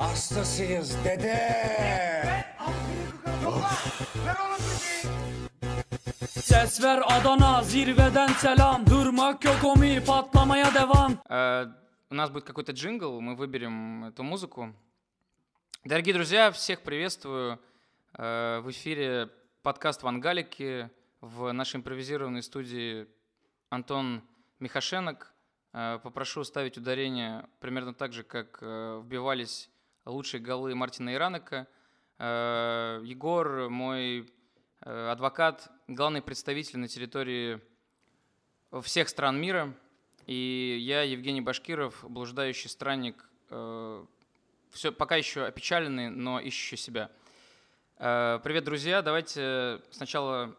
Hastasıyız dede. Ses ver Adana zirveden selam Durmak yok omi patlamaya devam Э, У нас будет какой-то джингл, мы выберем эту музыку. Дорогие друзья, всех приветствую. Э, В эфире подкаст «Вангалики» в нашей импровизированной студии Антон Михашенок. Э, Попрошу ставить ударение примерно так же, как э, вбивались лучшие голы Мартина Иранека. Э, Егор, мой э, адвокат, главный представитель на территории всех стран мира. И я, Евгений Башкиров, блуждающий странник, все, пока еще опечаленный, но ищущий себя. Э, Привет, друзья! Давайте сначала,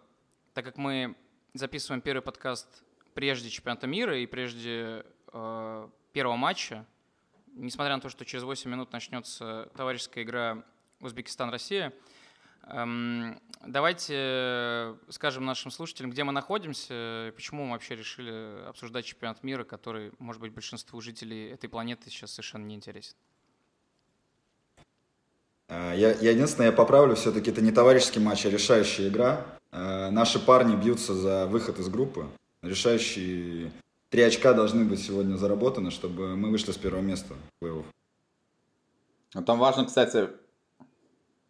так как мы записываем первый подкаст прежде чемпионата мира и прежде э, первого матча, несмотря на то, что через 8 минут начнется товарищеская игра Узбекистан-Россия, эм, давайте скажем нашим слушателям, где мы находимся и почему мы вообще решили обсуждать чемпионат мира, который, может быть, большинству жителей этой планеты сейчас совершенно не интересен. А, Я, я единственное, я поправлю, все-таки это не товарищеский матч, а решающая игра. А, Наши парни бьются за выход из группы. Решающие три очка должны быть сегодня заработаны, чтобы мы вышли с первого места в плей-офф. Ну, Там важно, кстати,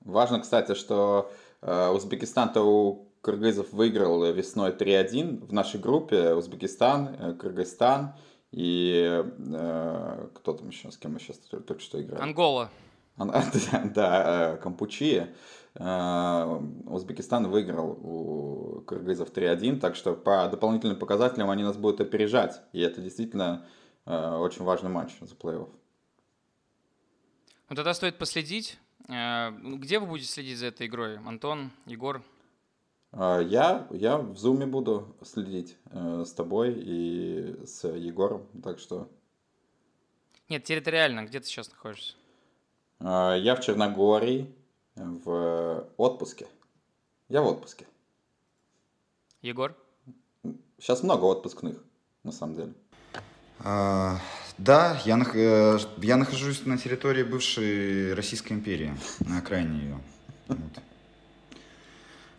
важно, кстати, что э, Узбекистан-то у кыргызов выиграл весной 3-1 в нашей группе. Узбекистан, э, Кыргызстан и э, кто там еще, с кем мы сейчас только, что играли? Ангола. Ан- Да, да, э, Кампучия. Э, Узбекистан выиграл у кыргызов 3-1, так что по дополнительным показателям они нас будут опережать. И это действительно э, очень важный матч за плей-офф. Ну тогда стоит последить. Э, Где вы будете следить за этой игрой? Антон, Егор? Я, я в зуме буду следить э, с тобой и с Егором, так что Нет, территориально, где ты сейчас находишься? э, я в Черногории в отпуске. Я в отпуске. Егор? Сейчас много отпускных, на самом деле. А, Да, я, нах- э, я нахожусь на территории бывшей Российской империи, на окраине ее. Вот.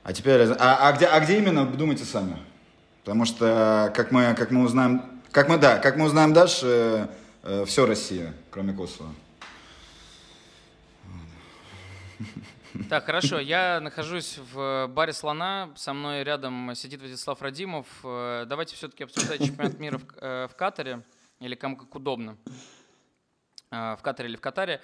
А теперь, а, а где, а где именно, думайте сами. Потому что, как мы, как мы узнаем, как мы, да, как мы узнаем дальше, все Россия, кроме Косово. Так, хорошо. Я нахожусь в баре «Слона». Со мной рядом сидит Владислав Радимов. Э, Давайте все-таки обсуждать чемпионат мира в, э, в Катаре. Или кому как удобно. Э, В Катаре или в Катаре.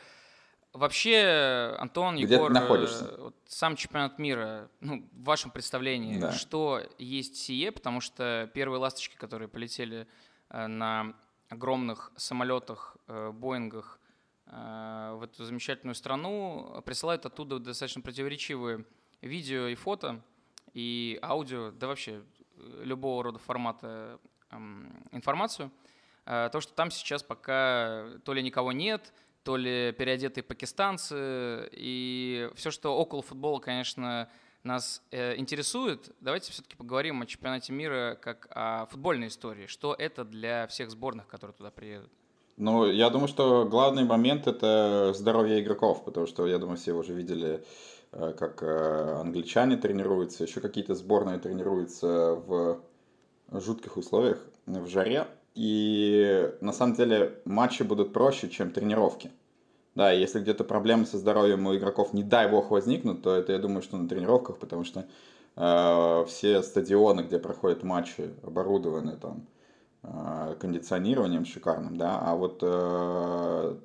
Вообще, Антон, Где Егор, э, находишься? вот сам чемпионат мира, ну, в вашем представлении, Да. что есть сие? Потому что первые ласточки, которые полетели э, на огромных самолетах, э, Боингах, э, в эту замечательную страну, присылают оттуда достаточно противоречивые видео и фото, и аудио, да вообще э, любого рода формата эм, информацию. Э, То, что там сейчас пока то ли никого нет, то ли переодетые пакистанцы, и все, что около футбола, конечно, нас э, интересует. Давайте все-таки поговорим о чемпионате мира как о футбольной истории. Что это для всех сборных, которые туда приедут? Ну, я думаю, что главный момент это здоровье игроков, потому что, я думаю, все уже видели, э, как э, англичане тренируются, еще какие-то сборные тренируются в жутких условиях, в жаре. И на самом деле матчи будут проще, чем тренировки. Да, если где-то проблемы со здоровьем у игроков, не дай бог, возникнут, то это, я думаю, что на тренировках, потому что э, все стадионы, где проходят матчи, оборудованы там кондиционированием шикарным, да, а вот э,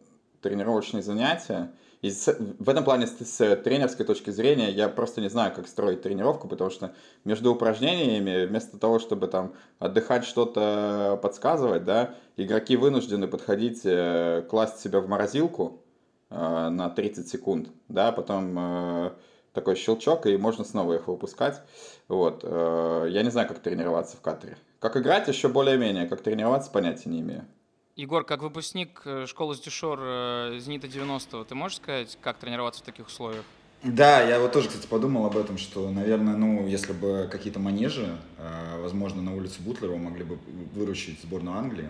тренировочные занятия, и с- в этом плане с, с тренерской точки зрения я просто не знаю, как строить тренировку, потому что между упражнениями, вместо того, чтобы там отдыхать, что-то подсказывать, да, игроки вынуждены подходить, э, класть себя в морозилку э, на 30 секунд, да, потом э, такой щелчок, и можно снова их выпускать. Вот. э, Я не знаю, как тренироваться в Катаре. Как играть еще более-менее, как тренироваться, понятия не имею. Егор, как выпускник э, школы Дюшор э, Зенита 90-го, ты можешь сказать, как тренироваться в таких условиях? Да, я вот тоже, кстати, подумал об этом, что, наверное, ну, если бы какие-то манежи, э, возможно, на улице Бутлерова могли бы выручить сборную Англии.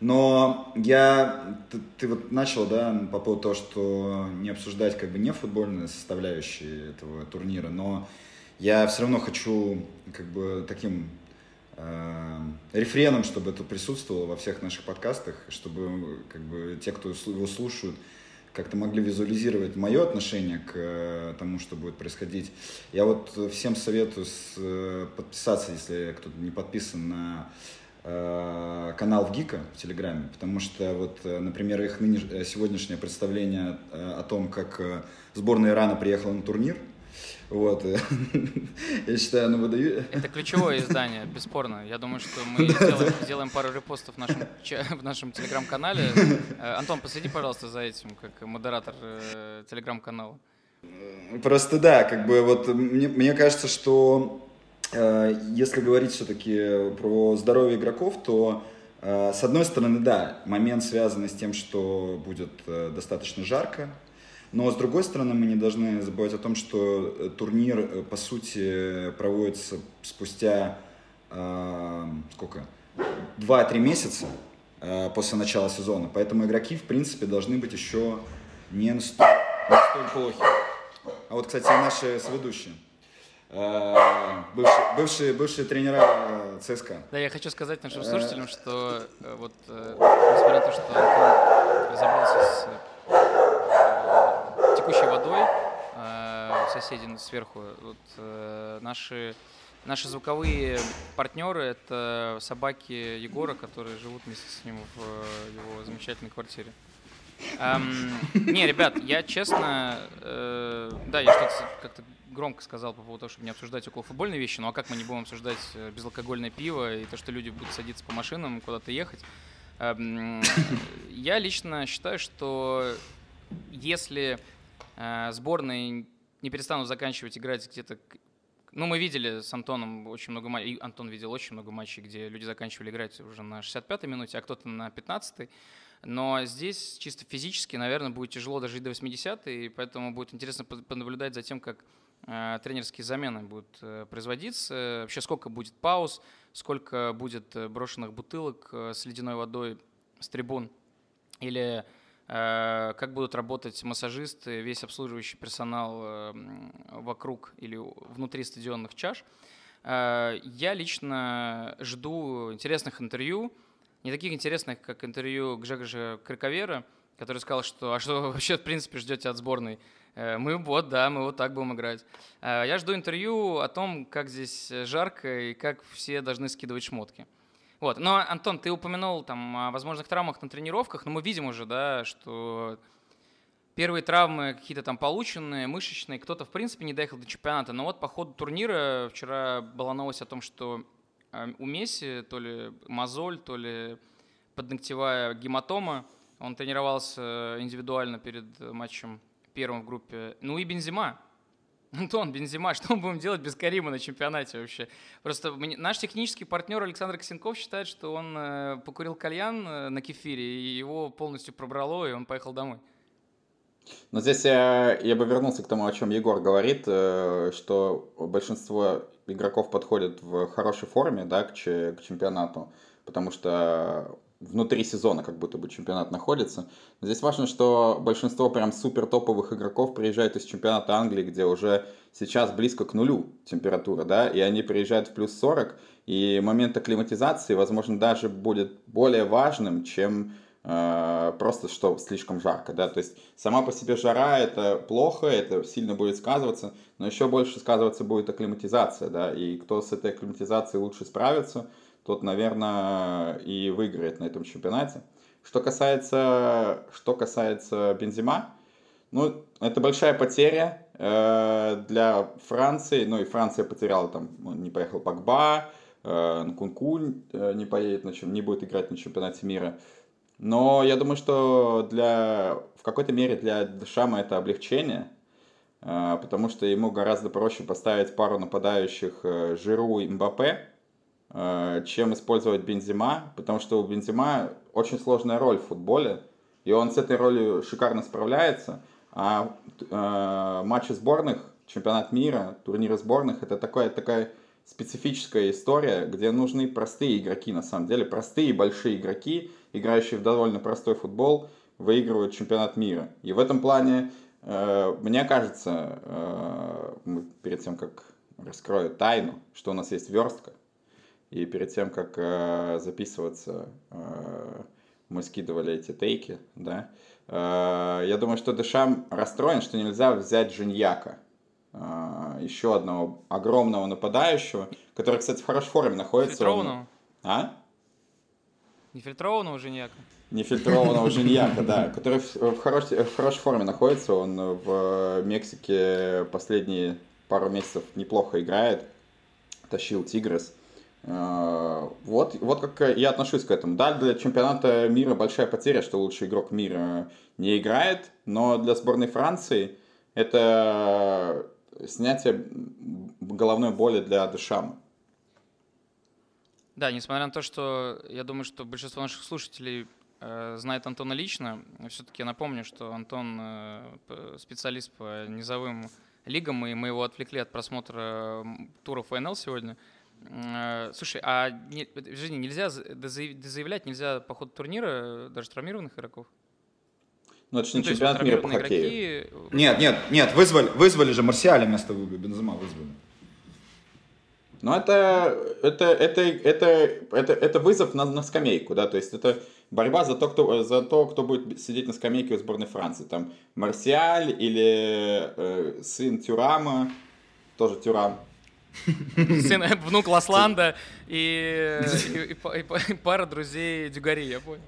Но я, ты, ты вот начал, да, по поводу того, что не обсуждать как бы не футбольные составляющие этого турнира, но я все равно хочу как бы таким э, рефреном, чтобы это присутствовало во всех наших подкастах, чтобы как бы те, кто его слушают, как-то могли визуализировать мое отношение к э, тому, что будет происходить. Я вот всем советую с, э, подписаться, если кто-то не подписан на э, канал в Гика в Телеграме, потому что вот, э, например, их нынеш... Сегодняшнее представление о том, как сборная Ирана приехала на турнир, вот. Я считаю, оно выдаю. Это ключевое издание, бесспорно. Я думаю, что мы сделаем, сделаем пару репостов в нашем, в нашем телеграм-канале. Э, Антон, последи, пожалуйста, за этим, как модератор э, телеграм-канала. Просто да, как бы вот мне, мне кажется, что э, если говорить все-таки про здоровье игроков, то э, с одной стороны, да, момент связанный с тем, что будет э, достаточно жарко, но с другой стороны, мы не должны забывать о том, что э, турнир, э, по сути, проводится спустя э, сколько? 2-3 месяца э, после начала сезона. Поэтому игроки, в принципе, должны быть еще не столь, не столь плохи. А вот, кстати, наши соведущие. Э, бывшие, бывшие, бывшие тренера ЦСКА. Да, я хочу сказать нашим слушателям, что вот несмотря на то, что Антон разобрался с текущей водой э, соседи сверху. Вот, э, наши, наши звуковые партнеры — это собаки Егора, которые живут вместе с ним в его замечательной квартире. Эм, не, ребят, я честно, э, да, я что-то как-то громко сказал по поводу того, чтобы не обсуждать около футбольные вещи, ну а как мы не будем обсуждать э, безалкогольное пиво и то, что люди будут садиться по машинам, куда-то ехать. Эм, я лично считаю, что если Э, сборные не перестанут заканчивать играть где-то... Ну, мы видели с Антоном очень много матчей, Антон видел очень много матчей, где люди заканчивали играть уже на 65-й минуте, а кто-то на 15-й. Но здесь чисто физически, наверное, будет тяжело дожить до 80-й, и поэтому будет интересно понаблюдать за тем, как э, тренерские замены будут э, производиться, вообще сколько будет пауз, сколько будет э, брошенных бутылок э, с ледяной водой с трибун, или Э, как будут работать массажисты, весь обслуживающий персонал э, вокруг или внутри стадионных чаш. Э, я лично жду интересных интервью, не таких интересных, как интервью Гжегожа Крыковера, который сказал, что «А что вы вообще, в принципе, ждете от сборной?» Мы вот, да, мы вот так будем играть. Я жду интервью о том, как здесь жарко и как все должны скидывать шмотки. Вот. Но, Антон, ты упомянул там о возможных травмах на тренировках, но мы видим уже, да, что первые травмы какие-то там полученные, мышечные, кто-то, в принципе, не доехал до чемпионата. Но вот по ходу турнира вчера была новость о том, что э, у Месси то ли мозоль, то ли подногтевая гематома. Он тренировался индивидуально перед матчем первым в группе. Ну и Бензима, Антон, Бензима, что мы будем делать без Карима на чемпионате вообще? Просто наш технический партнер Александр Косенков считает, что он э, покурил кальян э, на кефире, и его полностью пробрало, и он поехал домой. Но здесь я, я бы вернулся к тому, о чем Егор говорит, э, что большинство игроков подходят в хорошей форме да, к, к чемпионату, потому что внутри сезона как будто бы чемпионат находится. Но здесь важно, что большинство прям супер топовых игроков приезжают из чемпионата Англии, где уже сейчас близко к нулю температура, да, и они приезжают в плюс 40, и момент акклиматизации, возможно, даже будет более важным, чем э, просто что слишком жарко, да, то есть сама по себе жара это плохо, это сильно будет сказываться, но еще больше сказываться будет акклиматизация, да, и кто с этой акклиматизацией лучше справится – тот, наверное, и выиграет на этом чемпионате. Что касается, что касается Бензима, ну, это большая потеря э, для Франции. Ну, и Франция потеряла там, ну, не поехал Пакба, э, Нкунку э, не поедет, на чем, не будет играть на чемпионате мира. Но я думаю, что для, в какой-то мере для Дешама это облегчение, э, потому что ему гораздо проще поставить пару нападающих э, Жиру и Мбаппе, чем использовать Бензима, потому что у Бензима очень сложная роль в футболе, и он с этой ролью шикарно справляется. А э, матчи сборных, чемпионат мира, турниры сборных, это такая, такая специфическая история, где нужны простые игроки, на самом деле, простые большие игроки, играющие в довольно простой футбол, выигрывают чемпионат мира. И в этом плане, э, мне кажется, э, перед тем, как раскрою тайну, что у нас есть верстка, и перед тем, как э, записываться, э, мы скидывали эти тейки, да, э, я думаю, что Дешам расстроен, что нельзя взять Женьяка, э, еще одного огромного нападающего, который, кстати, в хорошей форме находится. Фильтрованного? А? Нефильтрованного Женьяка? Нефильтрованного Женьяка, да, который в, в, хорош, в хорошей форме находится. Он в Мексике последние пару месяцев неплохо играет. Тащил Тигрес. Э, Вот, вот как я отношусь к этому. Да, для чемпионата мира большая потеря, что лучший игрок мира не играет, но для сборной Франции это снятие головной боли для Дешама. Да, несмотря на то, что я думаю, что большинство наших слушателей э, знает Антона лично, все-таки напомню, что Антон э, специалист по низовым лигам, и мы его отвлекли от просмотра туров ФНЛ сегодня. Э, Слушай, а не, Женя, нельзя за- дозаяв- дозаявлять, нельзя по ходу турнира э, даже травмированных игроков? Но это же не Ну, то есть чемпионат мира по хоккею. игроки, Нет, нет, нет, вызвали, вызвали же Марсиаля вместо Бензема вызвали. Но это, это, это, это, это, это вызов на, на скамейку, да, то есть это борьба за то, кто, за то, кто будет сидеть на скамейке у сборной Франции. Там Марсиаль или э, сын Тюрама, тоже Тюрам. Сын, внук Ласланда и, и- и и па- и пара друзей Дюгари, я понял.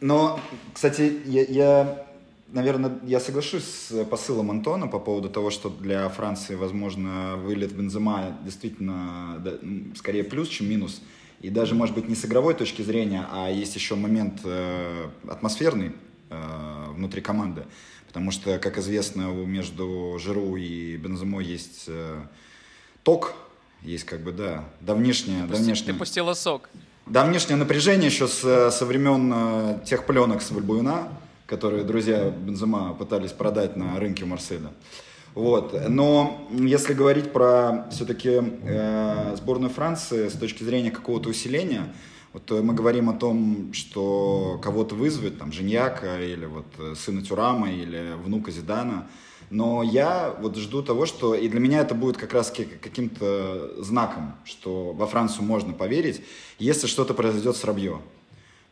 Но, кстати, я, я, наверное, я соглашусь с посылом Антона по поводу того, что для Франции, возможно, вылет Бензема действительно да, скорее плюс, чем минус. И даже, может быть, не с игровой точки зрения, а есть еще момент э, атмосферный э, внутри команды. Потому что, как известно, между Жиру и Бенземой есть э, ток, есть как бы, да, давнишнее, Ты давнишнее. пустила сок. Давнишнее напряжение еще с, со времен э, тех пленок с Вальбуина, которые друзья Бензема пытались продать на рынке Марселя. Вот. Но если говорить про все-таки э, сборную Франции с точки зрения какого-то усиления, вот э, мы говорим о том, что кого-то вызовет, там, Женьяка или вот э, сына Тюрама или внука Зидана, но я вот жду того, что... И для меня это будет как раз каким-то знаком, что во Францию можно поверить, если что-то произойдет с Рабье.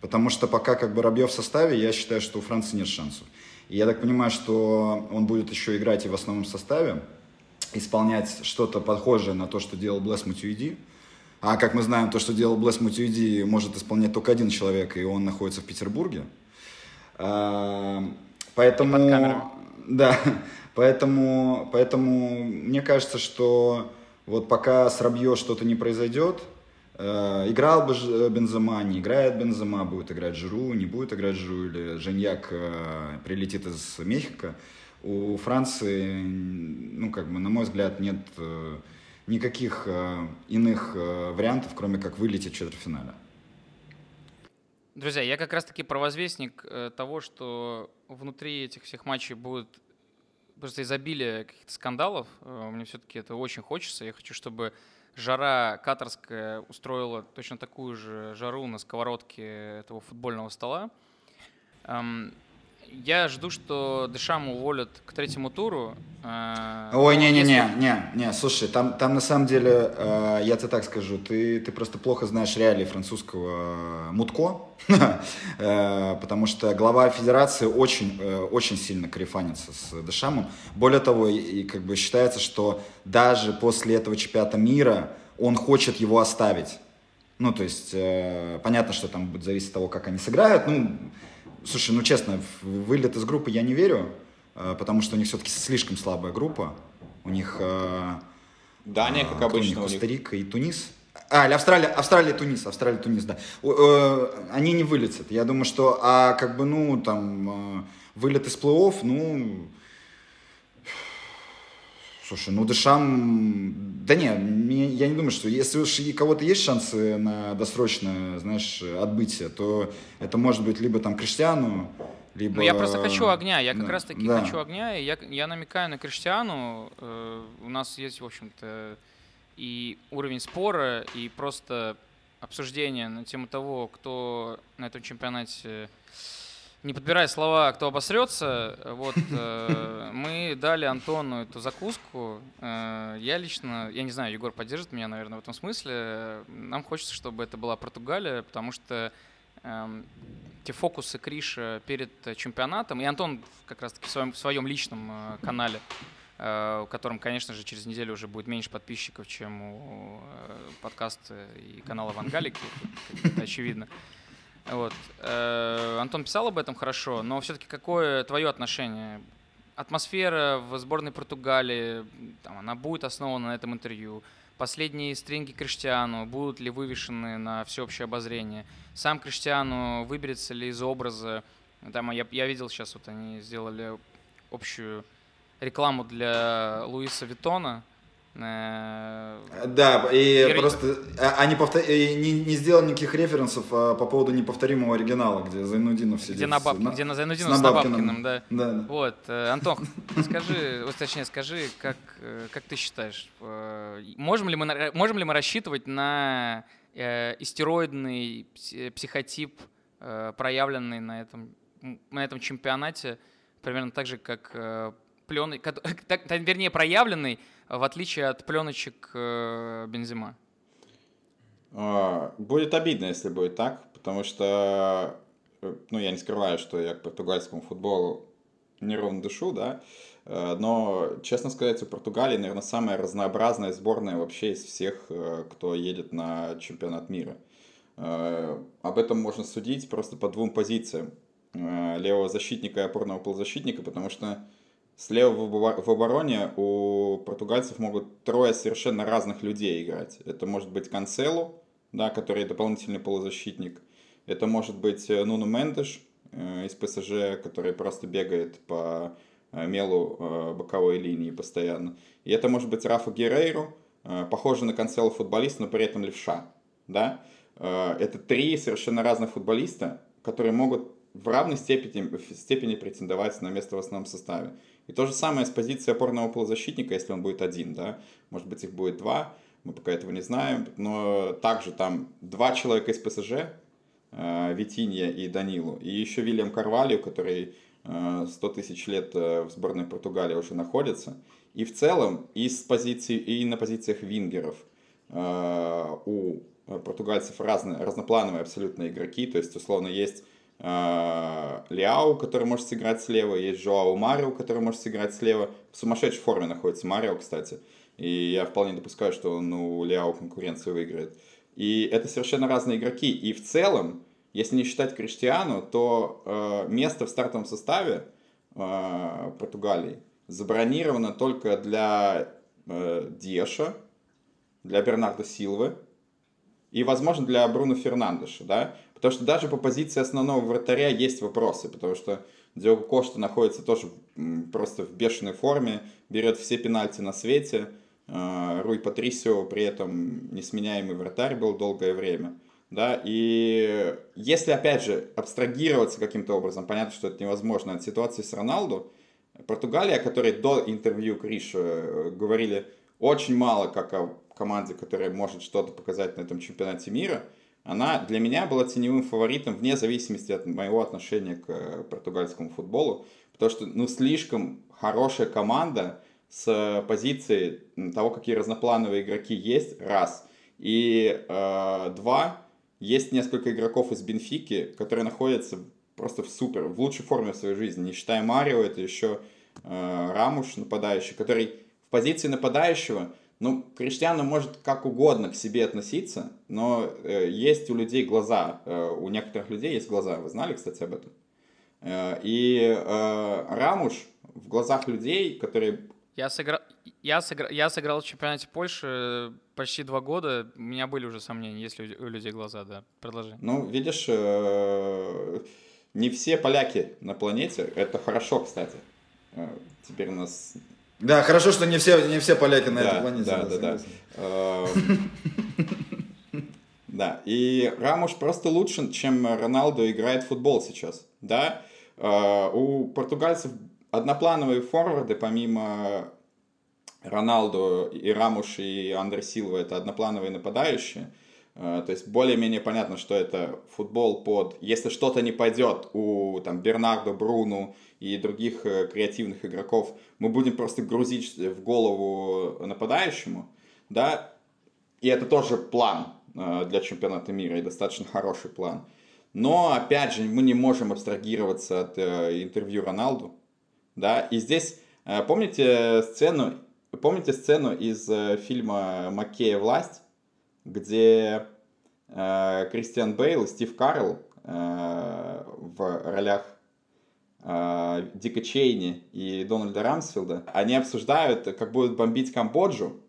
Потому что пока как бы Рабье в составе, я считаю, что у Франции нет шансов. И я так понимаю, что он будет еще играть и в основном составе, исполнять что-то похожее на то, что делал Блэс Матюиди. А как мы знаем, то, что делал Блэс Матюиди, может исполнять только один человек, и он находится в Петербурге. А, Поэтому... Да, поэтому, поэтому мне кажется, что вот пока с Рабье что-то не произойдет, э, играл бы Бензема, не играет Бензема, будет играть Жиру, не будет играть Жиру, или Женьяк э, прилетит из Мехико, у Франции, ну, как бы, на мой взгляд, нет э, никаких э, иных э, вариантов, кроме как вылететь в четвертьфинале. Друзья, я как раз-таки провозвестник э, того, что внутри этих всех матчей будет просто изобилие каких-то скандалов. Э, Мне все-таки это очень хочется. Я хочу, чтобы жара катарская устроила точно такую же жару на сковородке этого футбольного стола. Я жду, что Дешам уволят к третьему туру. э, Ой, не-не-не, не, не, слушай, там, там на самом деле, э, я тебе так скажу, ты, ты просто плохо знаешь реалии французского э, мутко, Э, потому что глава федерации очень, э, очень сильно карифанится с Дешамом. Более того, и, и как бы считается, что даже после этого чемпионата мира он хочет его оставить. Ну, то есть, э, понятно, что там будет зависеть от того, как они сыграют. Ну, слушай, ну, честно, в вылет из группы я не верю, э, потому что у них все-таки слишком слабая группа. У них... э, Дания, как у обычно, Коста-Рика и Тунис. А, или Австралия, Австралия, Тунис, Австралия, Тунис, да. Э, Они не вылетят. Я думаю, что, а как бы, ну, там, э, вылет из плей-офф, ну, слушай, ну, Дешам, да не, я не думаю, что если уж и кого-то есть шансы на досрочное, знаешь, отбытие, то это может быть либо там Криштиану, либо... Ну, я просто хочу огня. Я как да, раз-таки да. хочу огня. И я, я намекаю на Криштиану. Э, у нас есть, в общем-то, и уровень спора, и просто обсуждение на тему того, кто на этом чемпионате, не подбирая слова, кто обосрется, вот э, мы дали Антону эту закуску. Э, я лично, я не знаю, Егор поддержит меня, наверное, в этом смысле. Нам хочется, чтобы это была Португалия, потому что эм, те фокусы Криша перед чемпионатом, и Антон как раз-таки в своем, в своем личном э, канале Э, у котором, конечно же, через неделю уже будет меньше подписчиков, чем у э, подкаста и канала Вангалики, это очевидно. Вот. Э, Антон писал об этом хорошо, но все-таки какое твое отношение? Атмосфера в сборной Португалии, там, она будет основана на этом интервью. Последние стринги Криштиану будут ли вывешены на всеобщее обозрение? Сам Криштиану выберется ли из образа? Там, я, я видел сейчас, вот они сделали общую рекламу для Луиса Виттона. Э, да, и, и просто а, они повтор... не, не сделали никаких референсов а, по поводу неповторимого оригинала, где Зайнудинов сидит. Где, на баб... на... где на Зайнудинов с, с Набабкиным, да. да. Вот, э, Антох, скажи, точнее, скажи, как, э, как ты считаешь, можем ли мы, можем ли мы рассчитывать на истероидный психотип, проявленный на этом, на этом чемпионате, примерно так же, как плены, вернее, проявленный, в отличие от пленочек э, Бензима? А, будет обидно, если будет так, потому что, э, ну, я не скрываю, что я к португальскому футболу неровно дышу, да, э, но, честно сказать, у Португалии, наверное, самая разнообразная сборная вообще из всех, кто едет на чемпионат мира. Об этом можно судить просто по двум позициям. Левого защитника и опорного полузащитника, потому что Слева в обороне у португальцев могут трое совершенно разных людей играть. Это может быть Канцелу, да, который дополнительный полузащитник. Это может быть э, Нуну Мендеш э, из ПСЖ, который просто бегает по э, мелу боковой линии постоянно. И это может быть Рафа Герейру, похожий на Канцелу футболист, но при этом левша. Да? Это три совершенно разных футболиста, которые могут в равной степени, степени претендовать на место в основном составе. И то же самое с позиции опорного полузащитника, если он будет один, да, может быть их будет два, мы пока этого не знаем, но также там два человека из ПСЖ, э, Витинья и Данилу, и еще Вильям Карвалью, который 100 э, тысяч лет э, в сборной Португалии уже находится. И в целом и, с позиции, и на позициях вингеров у португальцев разные, разноплановые абсолютно игроки, то есть условно есть Э, Ляо, который может сыграть слева, есть Жоао Марио, который может сыграть слева. В сумасшедшей форме находится Марио, кстати. И я вполне допускаю, что он у Ляо конкуренцию выиграет. И это совершенно разные игроки. И в целом, если не считать Криштиану, то э, место в стартовом составе э, Португалии забронировано только для э, Деша, для Бернарда Силвы и, возможно, для Бруно Фернандеша, да, Потому что даже по позиции основного вратаря есть вопросы, потому что Диого Кошта находится тоже просто в бешеной форме, берет все пенальти на свете. А, Руй Патрисио при этом несменяемый вратарь был долгое время. Да, и если, опять же, абстрагироваться каким-то образом, понятно, что это невозможно от ситуации с Роналду, Португалия, о которой до интервью Криша э, говорили очень мало как о команде, которая может что-то показать на этом чемпионате мира – она для меня была теневым фаворитом вне зависимости от моего отношения к э, португальскому футболу, потому что ну слишком хорошая команда с позиции того, какие разноплановые игроки есть, раз. И э, два, есть несколько игроков из Бенфики, которые находятся просто в супер, в лучшей форме в своей жизни. Не считая Марио, это еще э, Рамуш, нападающий, который в позиции нападающего – ну, Криштиану может как угодно к себе относиться, но э, есть у людей глаза, э, у некоторых людей есть глаза, вы знали, кстати, об этом? Э, и э, Рамуш в глазах людей, которые... Я сыграл, я, сыграл, я сыграл в чемпионате Польши почти два года, у меня были уже сомнения, есть ли у людей глаза, да, продолжи. Ну, видишь, э, не все поляки на планете, это хорошо, кстати. Э, теперь у нас да, хорошо, что не все, не все поляки на да, этой планете. Да, да, да. Эм, да, и Рамуш просто лучше, чем Роналду играет в футбол сейчас. Да, э, у португальцев одноплановые форварды, помимо Роналду и Рамуш и Андре Силва это одноплановые нападающие. Э, то есть более-менее понятно, что это футбол под... Если что-то не пойдет у там, Бернардо, Бруну и других э, креативных игроков, мы будем просто грузить в голову нападающему, да, и это тоже план э, для чемпионата мира, и достаточно хороший план. Но, опять же, мы не можем абстрагироваться от интервью Роналду, да, и здесь, помните сцену, помните сцену из фильма «Маккея. Власть», где э, Кристиан Бейл и Стив Карл э, в ролях э, Дика Чейни и Дональда Рамсфилда, они обсуждают, как будут бомбить Камбоджу,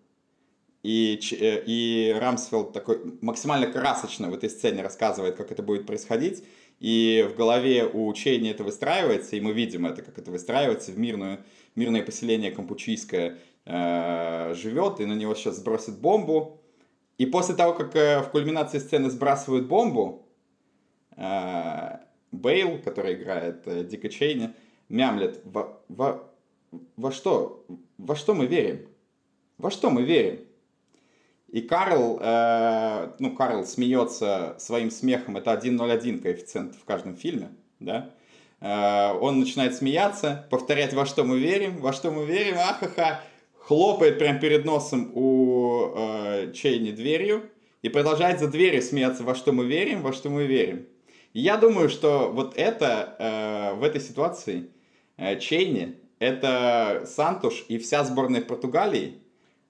и, э, и Рамсфилд такой максимально красочно в этой сцене рассказывает, как это будет происходить, и в голове у Чейни это выстраивается, и мы видим это, как это выстраивается в мирную, мирное поселение кампучийское э, живет, и на него сейчас сбросит бомбу, и после того, как э, в кульминации сцены сбрасывают бомбу, Бейл, который играет э, Дика Чейни, мямлет, во, во, во что? Во что мы верим? Во что мы верим? И Карл, э, ну, Карл смеется своим смехом, это 1.01 коэффициент в каждом фильме, да? Э, он начинает смеяться, повторять, во что мы верим, во что мы верим, ахаха, хлопает прямо перед носом у э, Чейни дверью и продолжает за дверью смеяться, во что мы верим, во что мы верим. Я думаю, что вот это э, в этой ситуации э, Чейни это Сантуш и вся сборная Португалии,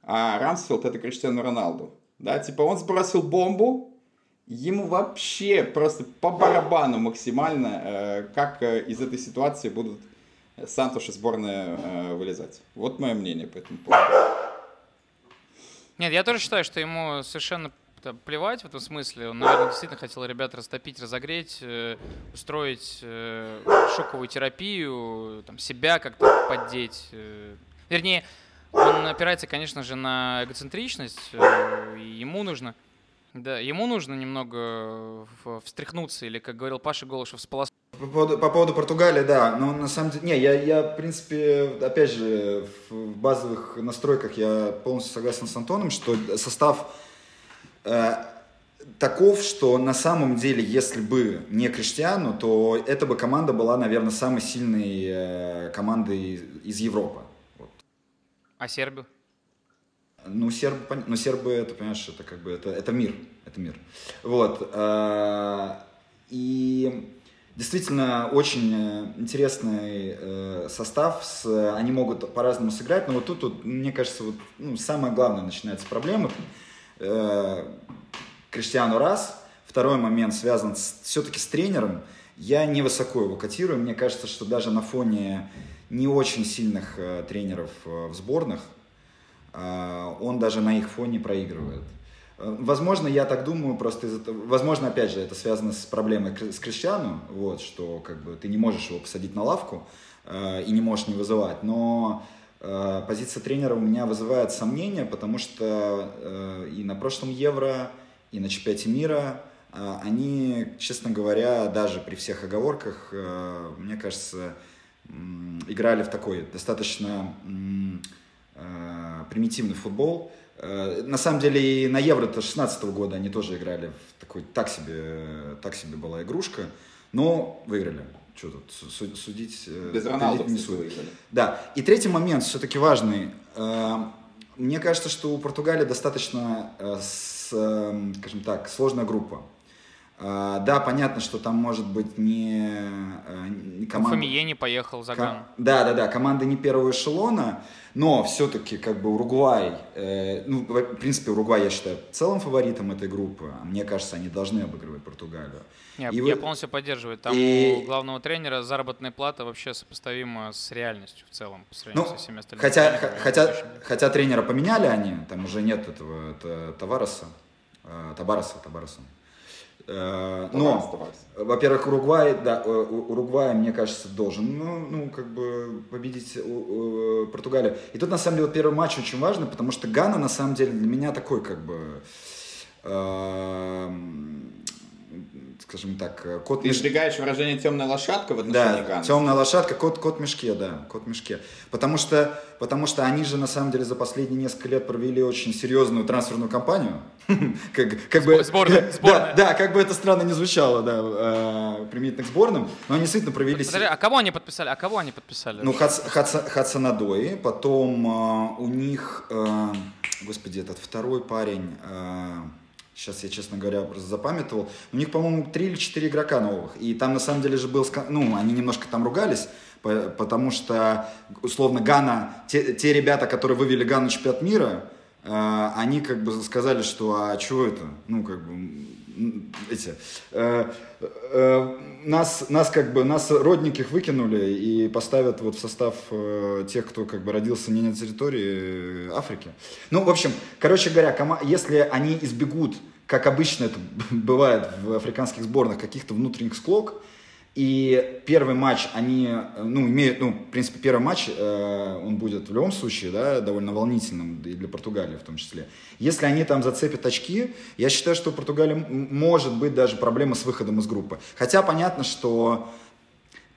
а Рамсфилд это Криштиану Роналду. Да, типа он сбросил бомбу, ему вообще просто по барабану максимально, э, как э, из этой ситуации будут Сантуш и сборная э, вылезать. Вот мое мнение по этому поводу. Нет, я тоже считаю, что ему совершенно плевать в этом смысле. Он, наверное, действительно хотел ребят растопить, разогреть, э, устроить э, шоковую терапию, там, себя как-то поддеть. Э. Вернее, он опирается, конечно же, на эгоцентричность, и ему нужно, да, ему нужно немного встряхнуться, или, как говорил Паша Голышев, сполоснуть по поводу, по поводу Португалии, да, но на самом деле, не, я, я, в принципе, опять же, в базовых настройках я полностью согласен с Антоном, что состав таков, что на самом деле, если бы не Криштиану, то эта бы команда была, наверное, самой сильной э, командой из Европы. Вот. А сербы? Ну, сербы, ну, сербы, это, понимаешь, это как бы, это, это мир, это мир. Вот. Э, и Действительно, очень э, интересный э, состав. С, они могут по-разному сыграть, но вот тут, вот, мне кажется, вот, ну, самое главное начинается проблема. Э, Криштиану раз. Второй момент связан все-таки с тренером. Я невысоко его котирую. Мне кажется, что даже на фоне не очень сильных э, тренеров э, в сборных, э, он даже на их фоне проигрывает. Возможно, я так думаю, просто из этого, возможно, опять же, это связано с проблемой с Криштиану, вот, что как бы ты не можешь его посадить на лавку э, и не можешь не вызывать, но э, позиция тренера у меня вызывает сомнения, потому что э, и на прошлом Евро, и на чемпионате мира э, они, честно говоря, даже при всех оговорках, э, мне кажется, э, играли в такой достаточно э, примитивный футбол, Э, на самом деле и на Евро-то 16 года они тоже играли в такой, так себе, так себе была игрушка, но выиграли. Что тут судить? Э, Без Роналду не судить. Да. И третий момент, все-таки важный. Э, мне кажется, что у Португалии достаточно, скажем так, сложная группа. Да, понятно, что там может быть не, не команда... Фамие не поехал за Ган. Да, да, да, команда не первого эшелона, но все-таки как бы Уругвай, э, ну, в принципе, Уругвай я считаю целым фаворитом этой группы. Мне кажется, они должны обыгрывать Португалию. Нет, и я вы... полностью поддерживаю. Там и... у главного тренера заработная плата вообще сопоставима с реальностью в целом по сравнению ну, со всеми остальными. Хотя, хотя, хотя тренера поменяли они, там уже нет этого это, Тавареса, э, Табареса, Табареса. Э, но, во-первых, Уругвай, да, Уругвай, мне кажется, должен, ну, ну как бы победить Португалию. И тут, на самом деле, первый матч очень важный, потому что Гана, на самом деле, для меня такой, как бы, э, скажем так, э, кот Ты избегаешь выражение темная лошадка в отношении Да, Ганна? темная лошадка, кот, кот в мешке, да, кот в мешке. Потому что, потому что они же на самом деле за последние несколько лет провели очень серьезную трансферную кампанию. Как, как бы, сборная, да, сборная. Да, как бы это странно не звучало, да, э, применительно к сборным, но они действительно провели... Подожди, а кого они подписали? А кого они подписали? Ну, Хац, Хацанадой, потом э, у них, господи, этот второй парень, сейчас я, честно говоря, просто запамятовал, у них, по-моему, три или четыре игрока новых, и там, на самом деле, же был, ну, они немножко там ругались, по- потому что, условно, Гана, те, те ребята, которые вывели Гану на чемпионат мира, э, они как бы сказали, что, а чего это, ну, как бы, эти, э, э, нас, нас как бы, нас родненьких выкинули и поставят вот в состав э, тех, кто как бы родился не на территории э, Африки. Ну, в общем, короче говоря, кома- если они избегут, как обычно это бывает в африканских сборных, каких-то внутренних склок, и первый матч они, э, ну, имеют, ну, в принципе, первый матч, э, он будет в любом случае, да, довольно волнительным, и для Португалии в том числе. Если они там зацепят очки, я считаю, что у Португалии может быть даже проблема с выходом из группы. Хотя понятно, что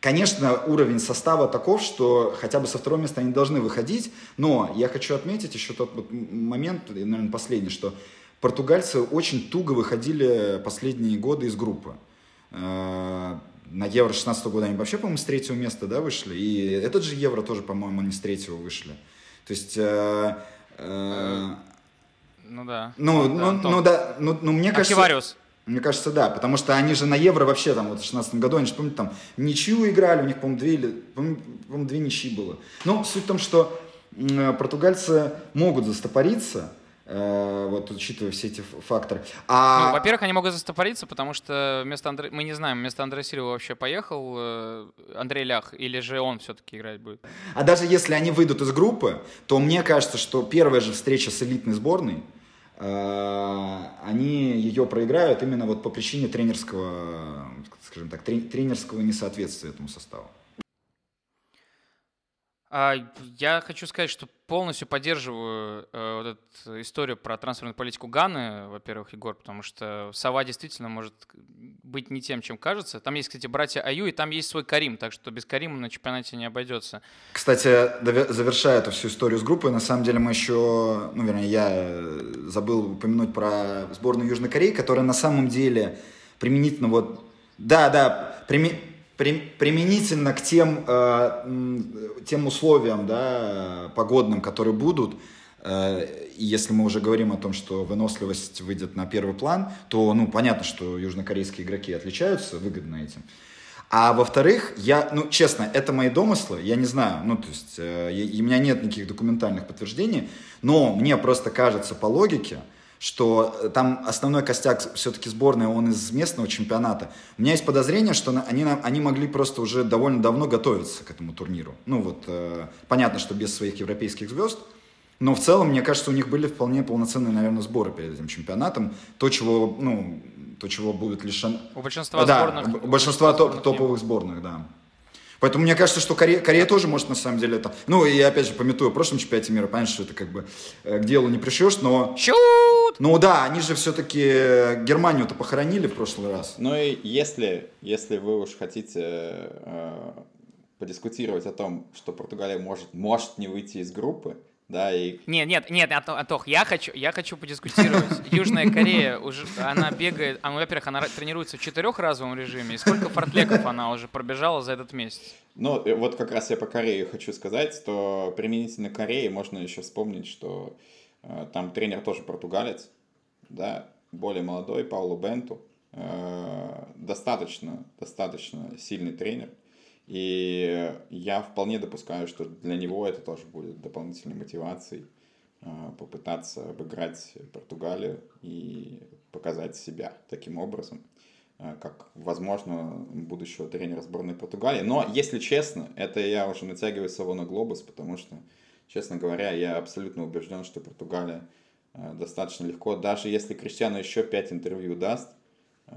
Конечно, уровень состава таков, что хотя бы со второго места они должны выходить, но я хочу отметить еще тот вот момент, наверное, последний, что португальцы очень туго выходили последние годы из группы. Э, На Евро 16 года они вообще, по-моему, с третьего места да, вышли, и этот же Евро тоже, по-моему, они с третьего вышли. То есть... э, э, Ну да. ну, Да, ну, Антон. ну, да, ну, ну, мне кажется... Архивариус. Мне кажется, да, потому что они же на Евро вообще там вот в 16 году, они же, помните, там ничью играли, у них, по-моему, две или, по-моему, две ничьи было. Но суть в том, что м, португальцы могут застопориться, э, вот учитывая все эти факторы. А, Ну, во-первых, они могут застопориться, потому что вместо Андре... мы не знаем, вместо Андрея Силова вообще поехал э, Андрей Лях, или же он все-таки играть будет. а даже если они выйдут из группы, то мне кажется, что первая же встреча с элитной сборной, э, они ее проиграют именно вот по причине тренерского, скажем так, трен- тренерского несоответствия этому составу. А, я хочу сказать, что полностью поддерживаю э, вот эту историю про трансферную политику Ганы, во-первых, Егор, потому что Сова действительно может быть не тем, чем кажется. Там есть, кстати, братья Аю, и там есть свой Карим, так что без Карима на чемпионате не обойдется. Кстати, завершая эту всю историю с группой, на самом деле мы еще, ну, вернее, я э, забыл упомянуть про сборную Южной Кореи, которая на самом деле применительно вот, да, да, прими- при- применительно к тем, э, тем условиям, да, погодным, которые будут, э, если мы уже говорим о том, что выносливость выйдет на первый план, то, ну, понятно, что южнокорейские игроки отличаются выгодно этим. А во-вторых, я, ну, честно, это мои домыслы, я не знаю, ну, то есть, э, и у меня нет никаких документальных подтверждений, но мне просто кажется по логике, что э, там основной костяк все-таки сборной, он из местного чемпионата. У меня есть подозрение, что они, они могли просто уже довольно давно готовиться к этому турниру. Ну, вот, э, понятно, что без своих европейских звезд, но в целом, мне кажется, у них были вполне полноценные, наверное, сборы перед этим чемпионатом. То, чего, ну, то, чего будет лишен... У большинства да, сборных... у большинства топ- сборных топовых сборных, да. Поэтому мне кажется, что Корея, Корея тоже может на самом деле это... Ну, и опять же, пометую, в прошлом чемпионате мира, понятно, что это как бы э, к делу не пришьешь, но... Чут! Ну да, они же все-таки Германию-то похоронили в прошлый раз. Ну и если, если вы уж хотите э, подискутировать о том, что Португалия может, может не выйти из группы, да, и Нет, нет, нет, Антох, я хочу, я хочу подискутировать. Южная Корея уже, она бегает, а, ну, во-первых, она тренируется в четырехразовом режиме, и сколько фортлеков она уже пробежала за этот месяц? Ну, э, вот как раз я по Корее хочу сказать, что применительно к Корее можно еще вспомнить, что э, там тренер тоже португалец, да, более молодой, Пауло Бенту, э, достаточно, достаточно сильный тренер, и я вполне допускаю, что для него это тоже будет дополнительной мотивацией э, попытаться обыграть Португалию и показать себя таким образом э, как, возможно, будущего тренера сборной Португалии. Но, если честно, это я уже натягиваю сову на глобус, потому что, честно говоря, я абсолютно убежден, что Португалия э, достаточно легко, даже если Криштиану еще пять интервью даст, э,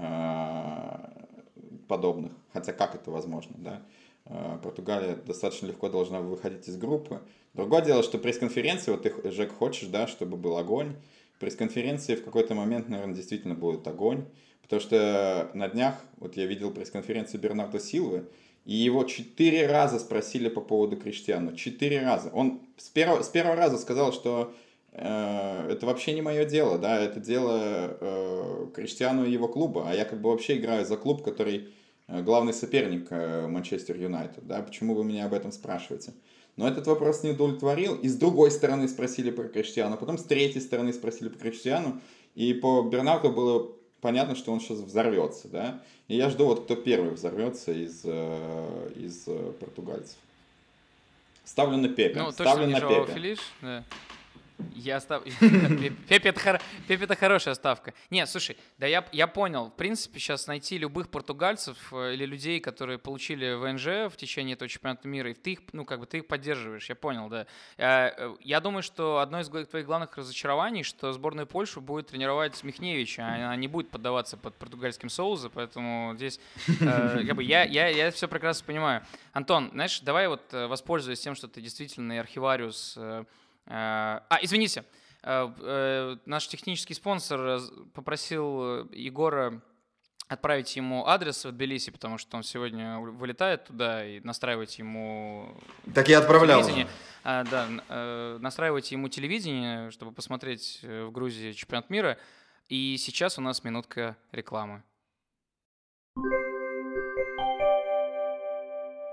подобных, хотя как это возможно, да, Э, Португалия достаточно легко должна выходить из группы. Другое дело, что пресс-конференции, вот ты, Жек, хочешь, да, чтобы был огонь, пресс-конференции в какой-то момент, наверное, действительно будет огонь. Потому что на днях, вот я видел пресс-конференцию Бернарда Силвы, и его четыре раза спросили по поводу Криштиану. Четыре раза. Он с первого, с первого раза сказал, что э, это вообще не мое дело, да, это дело э, Криштиану и его клуба, а я как бы вообще играю за клуб, который э, главный соперник э, Манчестер Юнайтед, да, почему вы меня об этом спрашиваете? Но этот вопрос не удовлетворил, и с другой стороны спросили про Криштиану, потом с третьей стороны спросили про Криштиану, и по Бернарду было понятно, что он сейчас взорвется, да. И я жду, вот кто первый взорвется из, э, из э, португальцев. Ставлю на Пепе. Ну, Ставлю точно на Пепе. Фелиш, да. Я став... Пепе это, хор... Пепе это хорошая ставка. Не, слушай, да я, я понял. В принципе, сейчас найти любых португальцев э, или людей, которые получили ВНЖ в течение этого чемпионата мира, и ты их, ну, как бы ты их поддерживаешь, я понял, да. Э, э, Я думаю, что одно из твоих главных разочарований, что сборную Польшу будет тренировать Михневич, а она не будет поддаваться под португальским соусом, поэтому здесь как бы я, я, я все прекрасно понимаю. Антон, знаешь, давай вот воспользуясь тем, что ты действительно архивариус А, извините, э, э, наш технический спонсор э, попросил Егора отправить ему адрес в Тбилиси, потому что он сегодня вылетает туда и настраивать ему Так я отправлял. телевидение. А, да, н- э, настраивайте ему телевидение, чтобы посмотреть в Грузии чемпионат мира. И сейчас у нас минутка рекламы.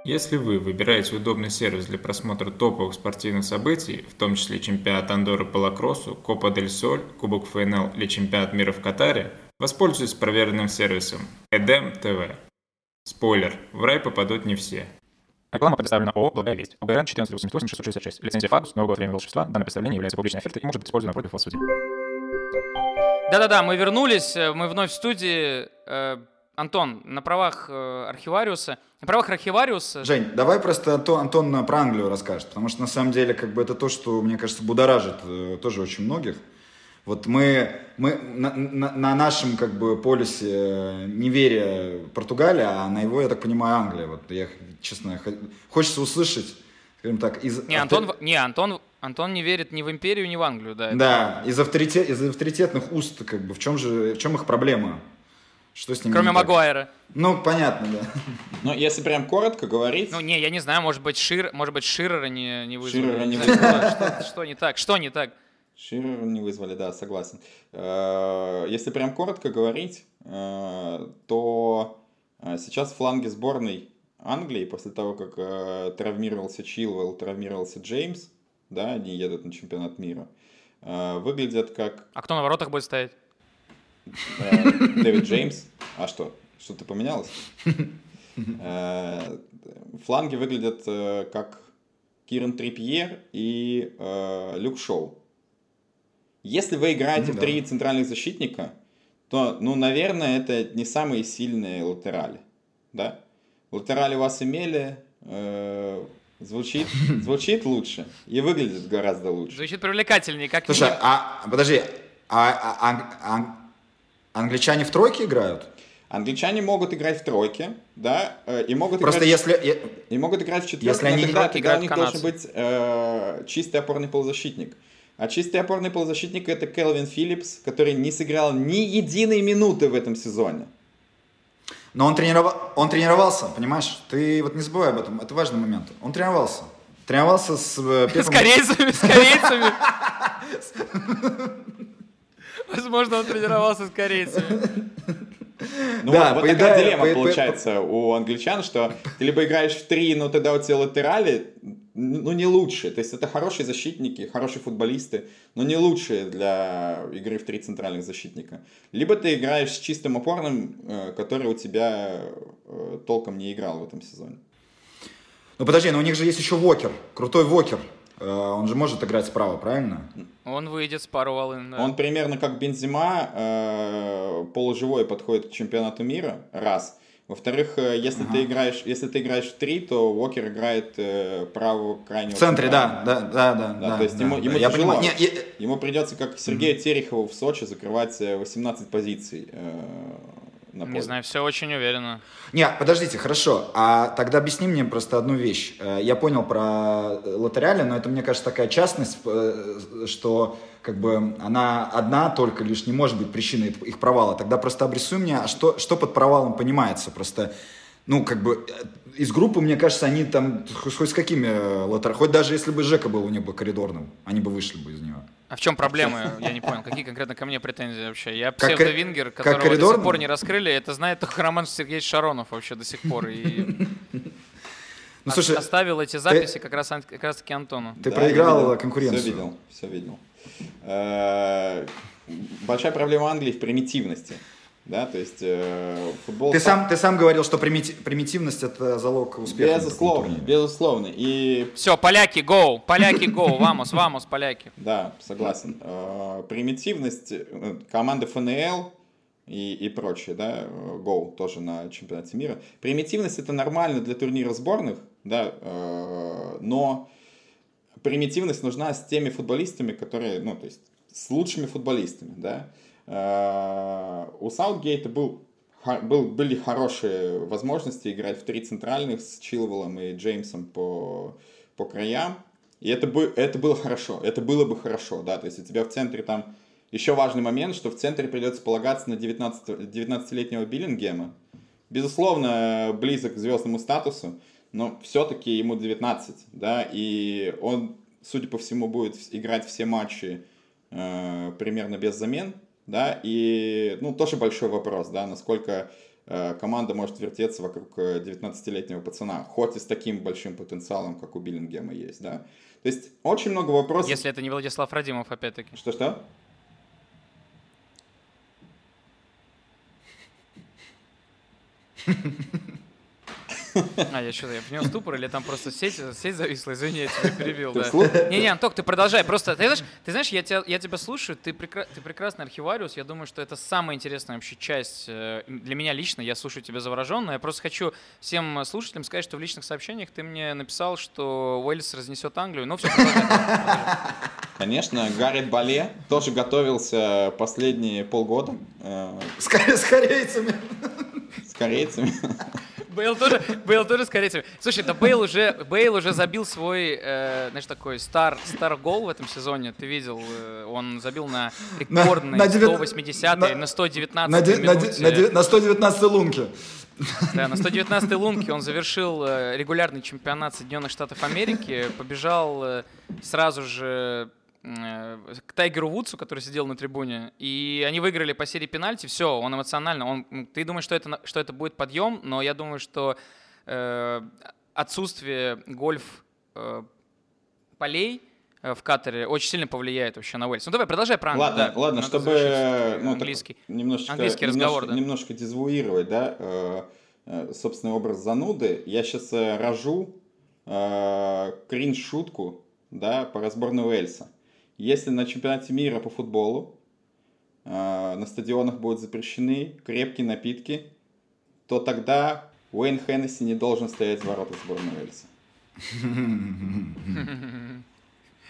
Если вы выбираете удобный сервис для просмотра топовых спортивных событий, в том числе чемпионат Андоры по лакроссу, Копа дель Соль, Кубок ФНЛ или чемпионат мира в Катаре, воспользуйтесь проверенным сервисом Эдем ТВ. Спойлер, в рай попадут не все. Реклама предоставлена ООО «Благая весть». ОГРН 1488-666. Лицензия ФАГУС, новый год, время волшебства. Данное представление является публичной офертой и может быть использовано против вас в суде. Да-да-да, мы вернулись, э, мы вновь в студии. Антон, на правах э, архивариуса, на правах архивариуса Жень, давай просто Антон, Антон про Англию расскажет, потому что на самом деле как бы это то, что, мне кажется, будоражит э, тоже очень многих. Вот мы, мы на, на- на нашем как бы полюсе э, не веря Португалия, а на его, я так понимаю, Англия. Вот я, честно, хочется услышать, скажем так, из... Не, Антон, не, Антон, Антон не верит ни в империю, ни в Англию, да. это Да, из, авторитет, из авторитетных уст, как бы, в чем же, в чем их проблема? Что с ними Кроме? Магуайра. Ну, понятно, да. Но если прям коротко говорить, Ну, не, я не знаю, может быть, Шир, может быть, Ширера не, не вызвали. Ширера не вызвали. Что, что не так? Что не так? Ширер не вызвали, да, согласен. Э, Если прям коротко говорить, э, то э, сейчас фланги сборной Англии, после того, как э, травмировался Чилвелл, травмировался Джеймс, да, они едут на чемпионат мира, э, выглядят как А кто на воротах будет стоять? Э, Дэвид Джеймс. А что? Что-то поменялось? Э, Фланги выглядят э, как Киран Трипьер и Люк Шоу. Если вы играете Ну в три центральных защитника, то, ну, наверное, это не самые сильные латерали. Да? Латерали вас имели, звучит, звучит лучше и выглядит гораздо лучше. Звучит привлекательнее, как Слушай, а подожди, а, а- ан- ан- англичане в тройке играют? Англичане могут играть в тройке, да, э, и могут Просто играть... если... И могут играть в четверке, Если но они тогда, играют- тогда играют у них канадцы. должен быть э, чистый опорный полузащитник. А чистый опорный полузащитник это Келвин Филлипс, который не сыграл ни единой минуты в этом сезоне. Но он, тренирова... он тренировался, понимаешь? Ты вот не забывай об этом, это важный момент. Он тренировался. Тренировался с э, С Пепом... корейцами, с корейцами. Возможно, он тренировался с корейцами. Ну Да, вот, вот поедая- такая дилемма по- по- получается у англичан, что ты либо играешь в три, но тогда у тебя латерали, ну не лучше. То есть это хорошие защитники, хорошие футболисты, но не лучшие для игры в три центральных защитника. Либо ты играешь с чистым опорным, э, который у тебя э, толком не играл в этом сезоне. Ну подожди, но у них же есть еще Вокер, крутой Вокер. Э, Он же может играть справа, правильно? Он выйдет с пару волын. да. Он примерно как Бензима, э, полуживой подходит к чемпионату мира, раз. Во-вторых, э, если ты играешь, если ты играешь в три, то Уокер играет э, правого крайнего. В центре, да, да, да, да. Да, то есть ему- ему я тяжело. понимаю. Не, я- Ему придется, как Сергею Терехову в Сочи, закрывать э, 18 позиций. э, на поле. Не знаю, все очень уверенно. Не, подождите, хорошо. А тогда объясни мне просто одну вещь. Э, Я понял про лотереале, но это, мне кажется, такая частность, э, что как бы она одна только лишь не может быть причиной их провала. Тогда просто обрисуй мне, а что, что под провалом понимается. Просто, ну, как бы, э, из группы, мне кажется, они там, хоть с какими э, лотер... Хоть даже если бы Жека был у них бы коридорным, они бы вышли бы из него. А в чем проблема? Я не понял. Какие конкретно ко мне претензии вообще? Я псевдовингер, как которого до сих пор не раскрыли. Это знает только Роман Сергеевич Шаронов вообще до сих пор. И Ну, слушай, оставил эти записи как раз, как раз таки Антону. ты Да, проиграл видел. конкуренцию. Все видел, все видел. Э, Большая проблема Англии в примитивности. Да, то есть э, футбол... Ты сам, ты сам говорил, что примити- примитивность это залог успеха. Безусловно, безусловно. И Все, поляки, гоу! Поляки, гоу! Вамос, вамос, поляки. Да, согласен. Э, Примитивность э, команды ФНЛ и, и прочее, да, э, Go тоже на чемпионате мира. Примитивность это нормально для турнира сборных, да, э, но примитивность нужна с теми футболистами, которые, ну, то есть с лучшими футболистами, да. Э, У Саутгейта был, был, были хорошие возможности играть в три центральных с Чилвеллом и Джеймсом по, по краям. И это, бы, это было хорошо, это было бы хорошо, да, то есть у тебя в центре там еще важный момент, что в центре придется полагаться на 19, 19-летнего Биллингема. Безусловно, близок к звездному статусу, но все-таки ему 19, да, и он, судя по всему, будет играть все матчи э, примерно без замен, да, и, ну, тоже большой вопрос, да, насколько э, команда может вертеться вокруг э, 19-летнего пацана, хоть и с таким большим потенциалом, как у Биллингема есть, да. То есть очень много вопросов. Если это не Владислав Радимов, опять-таки. Что-что? А, я что-то, я внес ступор, или там просто сеть, сеть зависла, извини, я тебя перебил, да. Не-не, Анток, ты продолжай, просто, ты знаешь, ты знаешь я, тебя, я тебя слушаю, ты, прекра- ты прекрасный архивариус, я думаю, что это самая интересная вообще часть э, для меня лично, я слушаю тебя завороженно, я просто хочу всем слушателям сказать, что в личных сообщениях ты мне написал, что Уэльс разнесет Англию, ну все. Конечно, Гаррет Бале тоже готовился последние полгода э, с корейцами. с корейцами. Бейл тоже, Бейл тоже с корейцами. Слушай, да Бейл уже, Бейл уже забил свой, э, знаешь, такой стар, стар гол в этом сезоне. Ты видел, э, он забил на рекордный на девят- 180 на- на 119 На, на, на, де- на 119 лунке. Да, на 119 лунке он завершил э, регулярный чемпионат Соединенных Штатов Америки, побежал э, сразу же к Тайгеру Вудсу, который сидел на трибуне, и они выиграли по серии пенальти. Все, он эмоционально. Он, ты думаешь, что это, что это будет подъем, но я думаю, что э, отсутствие гольф э, полей э, в Катаре очень сильно повлияет вообще на Уэльс. Ну давай, продолжай про Англию. Ладно, да. ладно, чтобы э, ну, так английский. немножечко, Английский немножко, разговор, да. немножко дезвуировать, да, э, э, собственный образ зануды. Я сейчас рожу э, кринж-шутку, да, по разборной Уэльса. Если на чемпионате мира по футболу э, на стадионах будут запрещены крепкие напитки, то тогда Уэйн Хеннесси не должен стоять в воротах сборной Уэльса.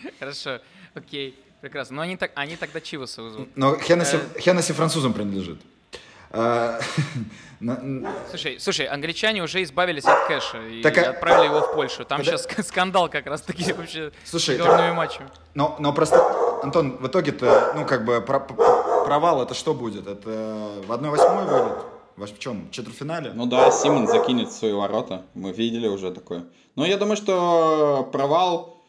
Хорошо, окей, прекрасно. Но они, так, они тогда Чиваса вызовут. Но Хеннесси, Э. Хеннесси французам принадлежит. А, Слушай, слушай, англичане уже избавились от кэша и Так, а- отправили его в Польшу. Там Подо- сейчас скандал как раз таки вообще Слушай, с договорными матчами. Но, но просто, Антон, в итоге-то, ну, как бы, про- про- провал это что будет? Это в 1-8 выйдет? В чем? В четвертьфинале? Ну да, Симон закинет в свои ворота. Мы видели уже такое. Но я думаю, что провал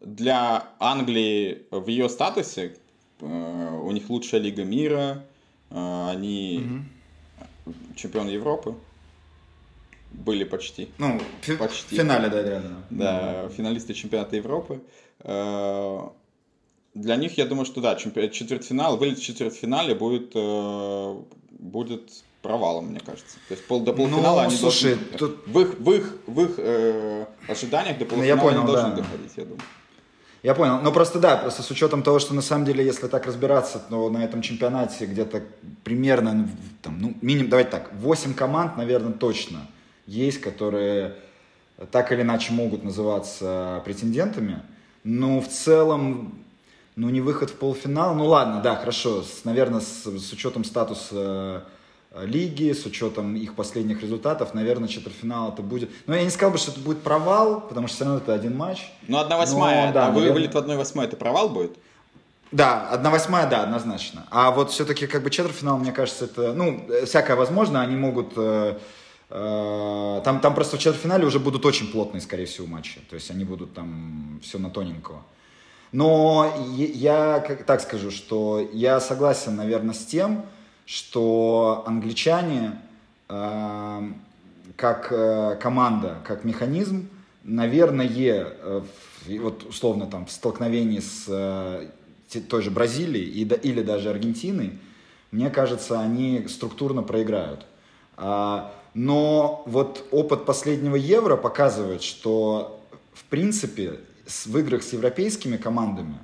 для Англии в ее статусе, э, у них лучшая лига мира, э, они чемпионы Европы были почти. Ну, Почти. в финале, да, реально. Да, финалисты чемпионата Европы. Э, Для них, я думаю, что да, четвертьфинал, вылет в четвертьфинале будет, э, будет провалом, мне кажется. То есть пол, до полуфинала Ну, они слушай, должны... тут- В их, в их, в их э, ожиданиях до я полуфинала понял, они должны да. доходить, я думаю. Я понял. Ну, просто да, просто с учетом того, что на самом деле, если так разбираться, то на этом чемпионате где-то примерно, ну, там, ну, минимум, давайте так, 8 команд, наверное, точно есть, которые так или иначе могут называться претендентами. Но в целом, ну, не выход в полуфинал. Ну, ладно, да, хорошо. С, наверное, с, с учетом статуса лиги, с учетом их последних результатов, наверное, четвертьфинал это будет... Но я не сказал бы, что это будет провал, потому что все равно это один матч. Ну, одна восьмая, Но, да, а наверное. вылет в одной восьмой, это провал будет? Да, одна восьмая, да, однозначно. А вот все-таки как бы четвертьфинал, мне кажется, это, ну, э, всякое возможно, они могут... э, э, там, там просто в четвертьфинале уже будут очень плотные, скорее всего, матчи. То есть они будут там все на тоненького. Но я как, так скажу, что я согласен, наверное, с тем, что англичане э, как э, команда, как механизм, наверное, э, в- вот условно там в столкновении с э, той же Бразилией и, или даже Аргентиной, мне кажется, они структурно проиграют. А, но вот опыт последнего Евро показывает, что в принципе в играх с европейскими командами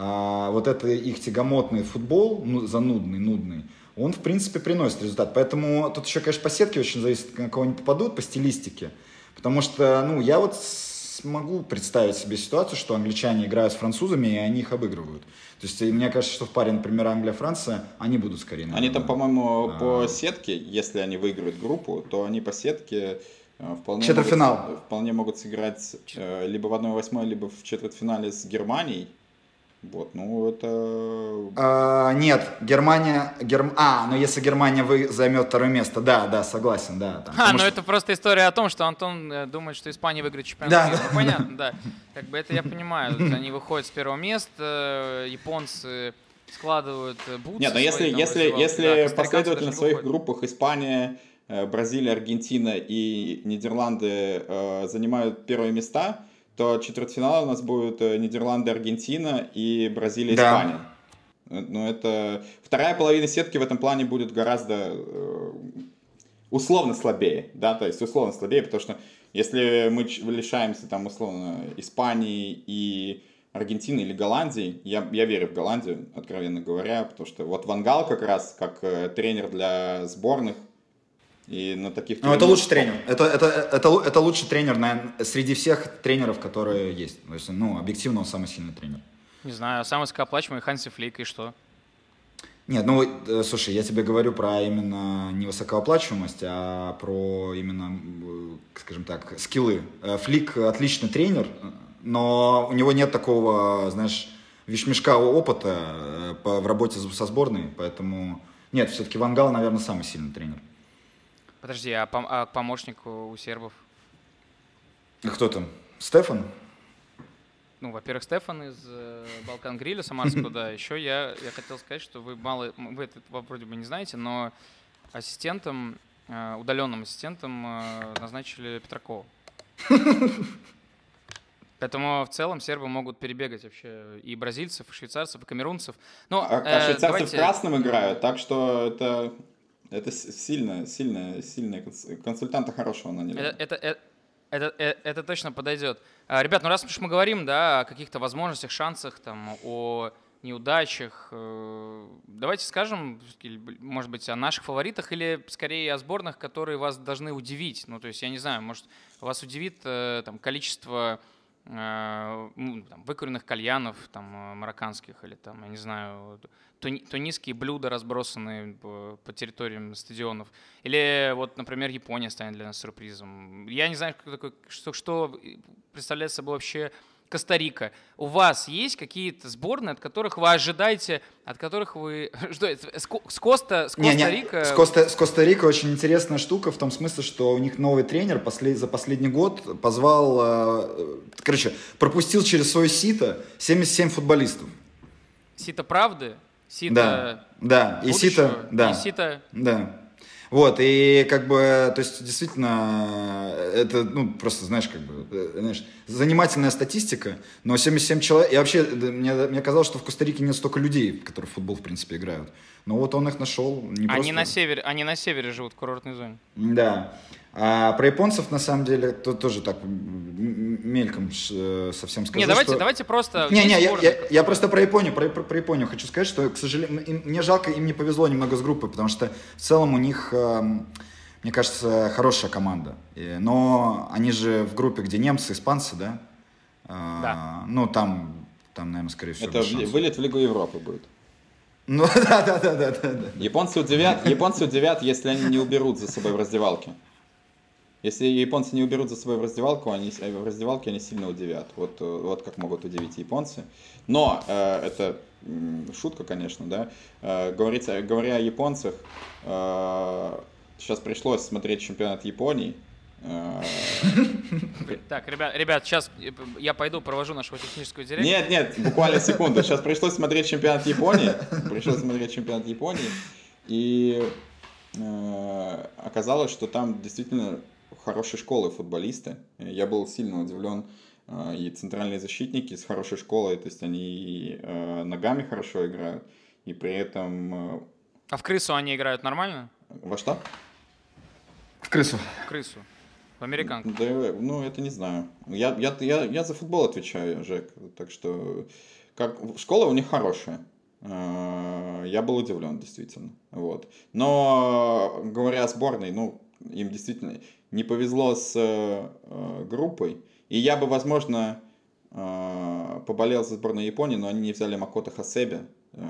а, вот это их тягомотный футбол, ну, занудный, нудный, он, в принципе, приносит результат. Поэтому тут еще, конечно, по сетке очень зависит, на кого они попадут, по стилистике. Потому что, ну, я вот смогу представить себе ситуацию, что англичане играют с французами, и они их обыгрывают. То есть, мне кажется, что в паре, например, Англия-Франция, они будут скорее. Они наверное, там, по-моему, А. по сетке, если они выиграют группу, то они по сетке э, вполне Четвертьфинал. могут, вполне могут сыграть э, либо в 1-8, либо в четвертьфинале с Германией. Вот, ну это... А, нет, Германия... Герм... А, ну если Германия вы... займет второе место, да, да, согласен, да. там, А, потому ну что- это просто история о том, что Антон э, думает, что Испания выиграет чемпионат Да, мира. да. Ну, понятно, да. Как бы это я понимаю. Они выходят с первого места, э, японцы складывают э, бутсы Нет, но если, если. Да, если последовательно в своих группах Испания, э, Бразилия, Аргентина и Нидерланды э, занимают первые места, то четвертьфинал у нас будет э, Нидерланды, Аргентина и Бразилия, Да. Испания. Э, Ну, это... Вторая половина сетки в этом плане будет гораздо э, условно слабее, да, то есть условно слабее, потому что если мы лишаемся там условно Испании и Аргентины или Голландии, я, я верю в Голландию, откровенно говоря, потому что вот Вангал как раз как тренер для сборных и на таких... Ну, это лучший тренер. Это, это, это, это лучший тренер наверное, среди всех тренеров, которые есть. То есть, ну, объективно он самый сильный тренер. Не знаю, самый высокооплачиваемый Ханси Флик, и что? Нет, ну, э, слушай, я тебе говорю про именно не высокооплачиваемость, а про именно, э, скажем так, скиллы. Э, Флик отличный тренер, но у него нет такого, знаешь, вишмешка опыта в работе со сборной, поэтому... Нет, все-таки Вангал, наверное, самый сильный тренер. Подожди, а, пом- а помощник у, сербов? А Кто там? Стефан? Ну, во-первых, Стефан из э, Балкан Гриля Самарского, да. Еще я, я хотел сказать, что вы мало, вы это вроде бы не знаете, но ассистентом, э, удаленным ассистентом э, назначили Петракова. Поэтому в целом сербы могут перебегать вообще и бразильцев, и швейцарцев, и камерунцев. Но, А, а э, швейцарцы давайте- в красном играют, так что это... Это сильно, сильно, сильно конс- консультанта хорошего наняли. Это, это, э- это, э- это точно подойдет. А, Ребят, ну раз уж мы говорим, да, о каких-то возможностях, шансах, там, о неудачах, э, давайте скажем, может быть, о наших фаворитах или скорее о сборных, которые вас должны удивить. Ну, то есть, я не знаю, может, вас удивит э, там, количество там, выкуренных кальянов там, марокканских или там, я не знаю, тунисские блюда, разбросанные по, по территориям стадионов. Или вот, например, Япония станет для нас сюрпризом. Я не знаю, такой, что, что представляет собой вообще Коста-Рика. У вас есть какие-то сборные, от которых вы ожидаете, от которых вы... Что? С, с Коста, с Коста-Рика... С, Коста, с Коста-Рика очень интересная штука в том смысле, что у них новый тренер послед, за последний год позвал, э, короче, пропустил через свое сито 77 футболистов. Сито правды, Сито Да, да, и сито, да. и Сито... Да. Вот, и как бы, то есть, действительно, это, ну, просто, знаешь, как бы, э, знаешь, занимательная статистика, но 77 человек, и вообще, мне, мне казалось, что в Коста-Рике нет столько людей, которые в футбол, в принципе, играют. Но вот он их нашел. Не Они просто- на севере, они на севере живут в курортной зоне. Да. А про японцев, на самом деле, то тоже так мельком э, совсем скажу, Не, давайте, что- давайте просто... не, не, я, я- я просто про Японию, про, про- про Японию хочу сказать, что, к сожалению, им- мне жалко, им не повезло немного с группой, потому что в целом у них, эм, мне кажется, хорошая команда. Но они же в группе, где немцы, испанцы, да? А, Да. Ну, там, там, наверное, скорее всего, Это вылет в Лигу Европы будет. Ну, да-да-да-да. Японцы удивят, японцы удивят, если они не уберут за собой в раздевалке. Если японцы не уберут за собой в раздевалку, они, э, в раздевалке они сильно удивят. Вот, э, вот как могут удивить японцы. Но э, это шутка, конечно, да. Э, говорится, говоря о японцах, э, сейчас пришлось смотреть чемпионат Японии. Э, так, ребят, ребят, сейчас я пойду провожу нашего технического директора. Нет, нет, буквально секунду. Сейчас пришлось смотреть чемпионат Японии. Пришлось смотреть чемпионат Японии. И оказалось, что там действительно хорошей школы футболисты. Я был сильно удивлен. Э, и центральные защитники с хорошей школой, то есть они э, ногами хорошо играют, и при этом... А в крысу они играют нормально? Во что? В крысу. В крысу. В американку. Да, ну, это не знаю. Я, я, я, я за футбол отвечаю, Жек. Так что как, школа у них хорошая. Я был удивлен, действительно. Вот. Но говоря о сборной, ну, им действительно не повезло с э, группой. И я бы, возможно, э, поболел за сборную Японии, но они не взяли Макото Хасеби. Э,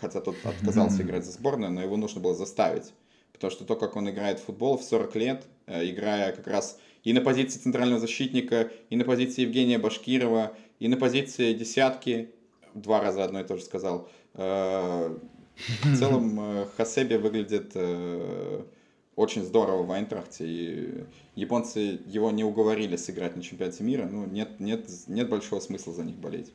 хотя тот отказался играть за сборную, но его нужно было заставить. Потому что то, как он играет в футбол в 40 лет, э, играя как раз и на позиции центрального защитника, и на позиции Евгения Башкирова, и на позиции десятки, два раза одно и то же сказал. Э, в целом э, Хасеби выглядит очень здорово в Айнтрахте, и японцы его не уговорили сыграть на чемпионате мира, ну, нет, нет, нет большого смысла за них болеть.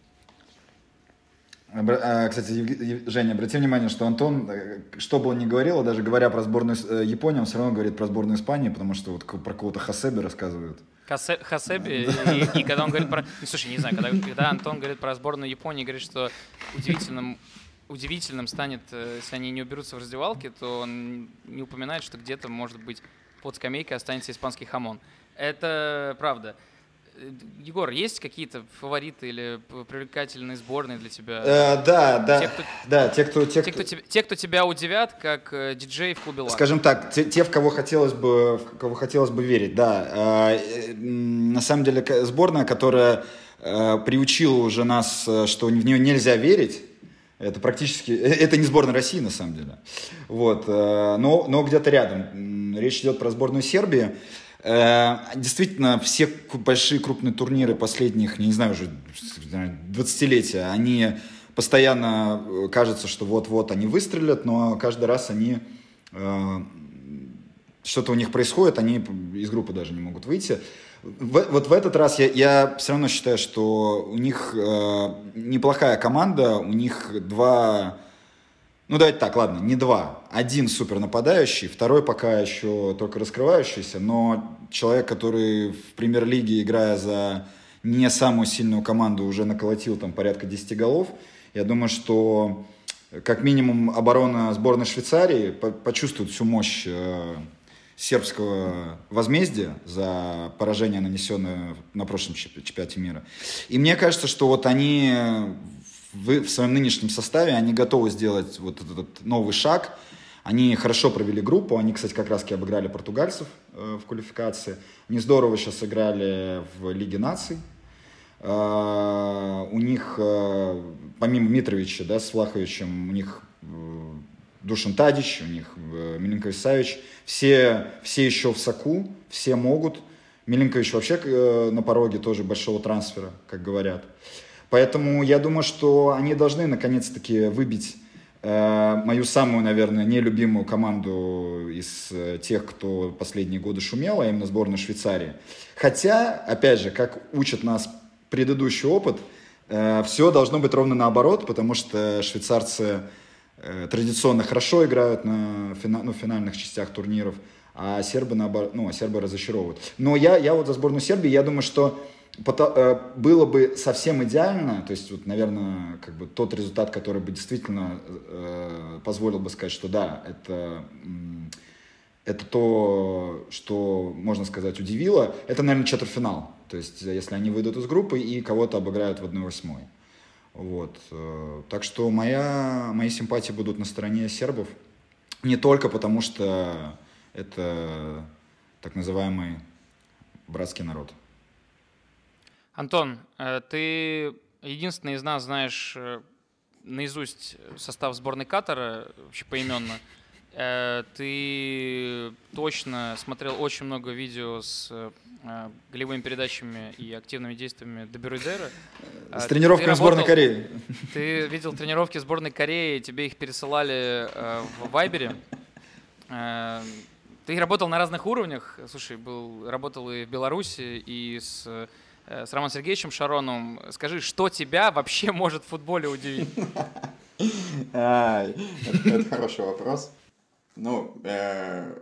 А, кстати, Женя, обрати внимание, что Антон, э, что бы он ни говорил, а даже говоря про сборную э, Японии, он все равно говорит про сборную Испании, потому что вот про кого-то Хасеби рассказывают. Хасе, Хасеби, и, и когда он говорит про... Ну, слушай, не знаю, когда, когда Антон говорит про сборную Японии, говорит, что удивительным удивительным станет, э, если они не уберутся в раздевалке, то он не упоминает, что где-то, может быть, под скамейкой останется испанский хамон. Это правда. Э, Егор, есть какие-то фавориты или привлекательные сборные для тебя? Э, да, да. Те, кто, да, те, кто, те, те, кто, кто, те, кто тебя удивят, как э, диджей в клубе Лак. Скажем так, те, те, в кого хотелось бы, в кого хотелось бы верить, да. Э, на самом деле сборная, которая э, приучила уже нас, что в нее нельзя верить это практически, э, это не сборная России на самом деле. Вот, э, но, но где-то рядом. Речь идет про сборную Сербии. Э, действительно, все большие крупные турниры последних, не знаю, уже 20-летия, они постоянно кажется, что вот-вот они выстрелят, но каждый раз они что-то у них происходит, они из группы даже не могут выйти. В, вот в этот раз я, я все равно считаю, что у них э, неплохая команда, у них два... Ну, давайте так, ладно, не два. Один супер нападающий, второй пока еще только раскрывающийся, но человек, который в премьер-лиге, играя за не самую сильную команду, уже наколотил там порядка 10 голов. Я думаю, что как минимум оборона сборной Швейцарии почувствует всю мощь э, сербского возмездия за поражение, нанесенное на прошлом чемпионате мира. И мне кажется, что вот они в, своем нынешнем составе, они готовы сделать вот этот новый шаг. Они хорошо провели группу, они, кстати, как раз обыграли португальцев э, в квалификации. Они здорово сейчас играли в Лиге наций. Э, у них, э, помимо Митровича, да, с Влаховичем, у них Душин Тадич, у них э, Миленкович Савич. Все, все еще в соку, все могут. Миленкович вообще э, на пороге тоже большого трансфера, как говорят. Поэтому я думаю, что они должны наконец-таки выбить э, мою самую, наверное, нелюбимую команду из тех, кто последние годы шумел, а именно сборную Швейцарии. Хотя, опять же, как учит нас предыдущий опыт, все должно быть ровно наоборот, потому что швейцарцы традиционно хорошо играют на фина, ну, финальных частях турниров, а сербы, наоборот, ну, а сербы разочаровывают. Но я, я вот за сборную Сербии, я думаю, что э, было бы совсем идеально, то есть, вот, наверное, как бы тот результат, который бы действительно э, позволил бы сказать, что да, это, это то, что, можно сказать, удивило, это, наверное, четвертьфинал. То есть, если они выйдут из группы и кого-то обыграют в 1-8. Вот. Э, так что моя, мои симпатии будут на стороне сербов. Не только потому, что это так называемый братский народ. Антон, э, ты единственный из нас знаешь э, наизусть состав сборной Катара, вообще поименно. Э, ты точно смотрел очень много видео с э, голевыми передачами и активными действиями Деберудера. С тренировками сборной Кореи. Ты видел тренировки сборной Кореи, тебе их пересылали э, в Вайбере. Э, ты работал на разных уровнях. Слушай, был, работал и в Беларуси, и с, э, с Романом Сергеевичем Шароном. Скажи, что тебя вообще может в футболе удивить? Это хороший вопрос. Ну, э,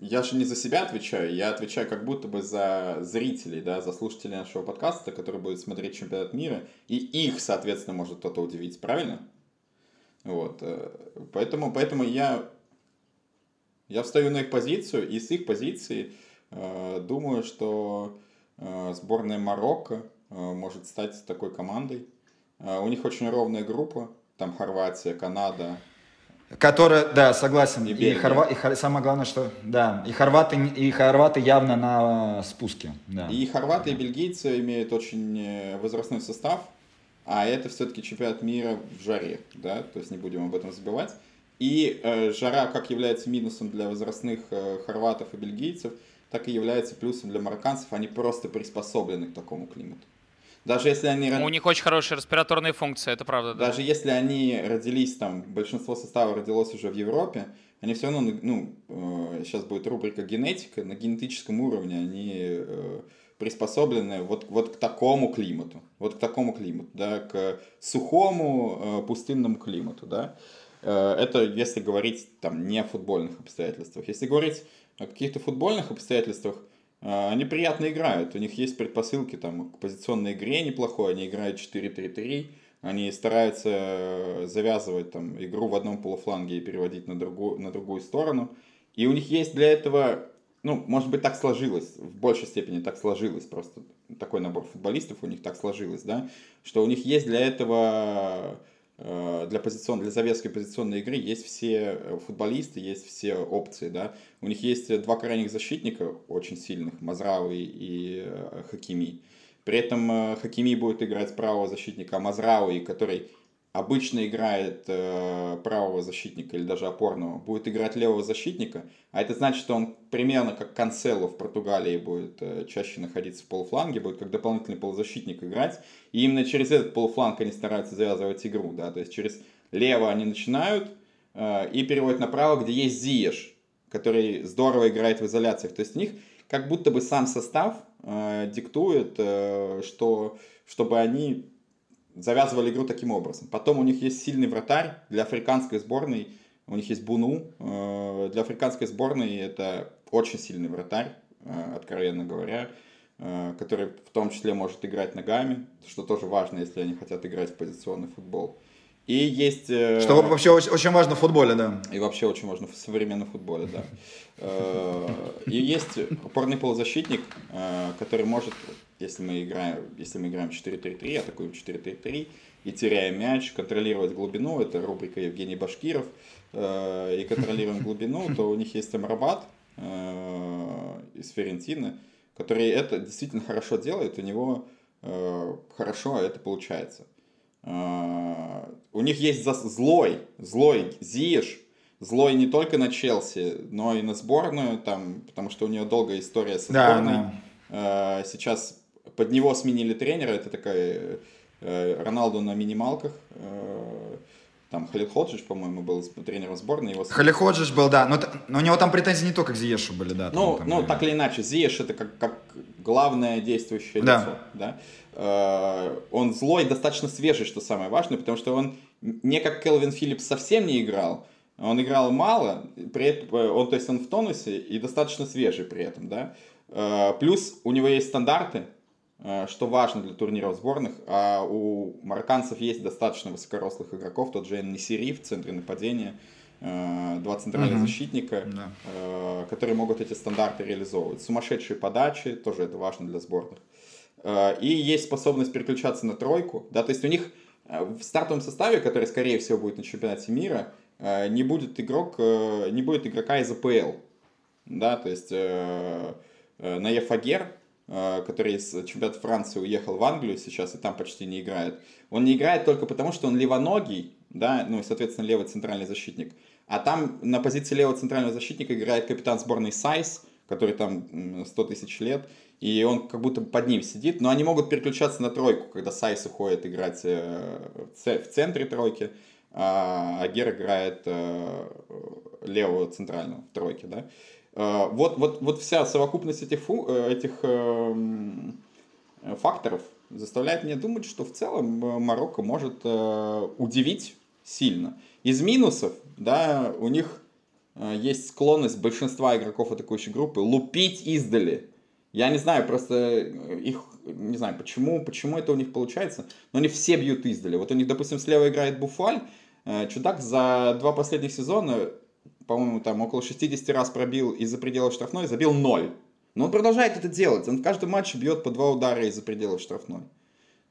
я же не за себя отвечаю, я отвечаю как будто бы за зрителей, да, за слушателей нашего подкаста, которые будут смотреть чемпионат мира, и их, соответственно, может кто-то удивить, правильно? Вот, э, поэтому, поэтому я, я встаю на их позицию, и с их позиции э, думаю, что э, сборная Марокко э, может стать такой командой. Э, у них очень ровная группа, там Хорватия, Канада, Которая, да, согласен. И И, хорва... и хор- самое главное, что да, и хорваты, и хорваты явно на спуске. Да. И хорваты, и бельгийцы имеют очень э, возрастной состав, а это все-таки чемпионат мира в жаре, да, то есть не будем об этом забывать. И э, жара как является минусом для возрастных э, хорватов и бельгийцев, так и является плюсом для марокканцев, они просто приспособлены к такому климату. Даже если они... У них очень хорошая респираторная функция, это правда. Да. Даже если они родились там, большинство состава родилось уже в Европе, они все равно, ну, э, сейчас будет рубрика генетика, на генетическом уровне они э, приспособлены вот, вот к такому климату, вот к такому климату, да, к сухому э, пустынному климату, да. Это если говорить там не о футбольных обстоятельствах. Если говорить о каких-то футбольных обстоятельствах, они приятно играют, у них есть предпосылки там, к позиционной игре неплохой, они играют 4-3-3, они стараются э, завязывать там, игру в одном полуфланге и переводить на другую, на другую сторону. И у них есть для этого, ну, может быть, так сложилось, в большей степени так сложилось, просто такой набор футболистов у них так сложилось, да, что у них есть для этого, для, позицион, для завески позиционной игры есть все э, футболисты, есть все опции, да. У них есть два крайних защитника очень сильных, Мазрауи и э, Хакими. При этом э, Хакими будет играть правого защитника, а Мазрауи, который обычно играет э, правого защитника или даже опорного, будет играть левого защитника, а это значит, что он примерно как Канцело в Португалии будет э, чаще находиться в полуфланге, будет как дополнительный полузащитник играть, и именно через этот полуфланг они стараются завязывать игру, да, то есть через лево они начинают э, и переводят направо, где есть Зиеш, который здорово играет в изоляциях, то есть у них как будто бы сам состав э, диктует, э, что чтобы они завязывали игру таким образом. Потом у них есть сильный вратарь для африканской сборной. У них есть Буну. Э, Для африканской сборной это очень сильный вратарь, э, откровенно говоря, э, который в том числе может играть ногами, что тоже важно, если они хотят играть в позиционный футбол. И есть... э, Что вообще очень, очень важно в футболе, да. и вообще очень важно в современном футболе, да. Э, И есть опорный полузащитник, э, который может, если мы играем, если мы играем 4-3-3, атакуем 4-3-3 и теряем мяч, контролировать глубину, это рубрика Евгений Башкиров, и контролируем глубину, то у них есть Амрабат из Ферентины, который это действительно хорошо делает, у него хорошо это получается. Э, У них есть зас- злой, злой Зиеш, злой не только на Челси, но и на сборную, там, потому что у нее долгая история со Да, сборной. Э, Сейчас под него сменили тренера, это такая э, Роналду на минималках. Там Халид Ходжич, по-моему, был тренером сборной. Его Халиходжиш был, да. Но, но у него там претензии не только к Зиешу были, да. ну, там ну были. так или иначе, Зиеш это как, как главное действующее Да. лицо. Да? Э, Он злой, достаточно свежий, что самое важное, потому что он не как Келвин Филлипс совсем не играл, он играл мало, при этом, э, он, то есть он в тонусе и достаточно свежий при этом, да. Э, Плюс у него есть стандарты, что важно для турниров сборных, а у марокканцев есть достаточно высокорослых игроков, тот же Несири в центре нападения, э, два центральных Мгм. защитника, Да. э, которые могут эти стандарты реализовывать. Сумасшедшие подачи, тоже это важно для сборных. Э, И есть способность переключаться на тройку, да, то есть у них э, в стартовом составе, который, скорее всего, будет на чемпионате мира, э, не будет игрок, э, не будет игрока из АПЛ, да, то есть э, э, Наеф Агерд, э, который из чемпионата Франции уехал в Англию сейчас и там почти не играет, он не играет только потому, что он левоногий, да, ну и, соответственно, левый центральный защитник. А там на позиции левого центрального защитника играет капитан сборной Сайс, который там м, 100 тысяч лет, и он как будто под ним сидит, но они могут переключаться на тройку, когда Сайс уходит играть э, в центре тройки, а Агер играет э, левого центрального в тройке, да. Э, Вот, вот, вот вся совокупность этих, э, этих эм, э, факторов заставляет меня думать, что в целом Марокко может удивить сильно. Из минусов, да, у них есть склонность большинства игроков атакующей группы лупить издали. Я не знаю, просто их, не знаю, почему, почему это у них получается, но они все бьют издали. Вот у них, допустим, слева играет Буфаль, чудак за два последних сезона, по-моему, там около 60 раз пробил из-за пределов штрафной, забил 0. Но он продолжает это делать. Он в каждом матче бьет по два удара из-за пределов штрафной.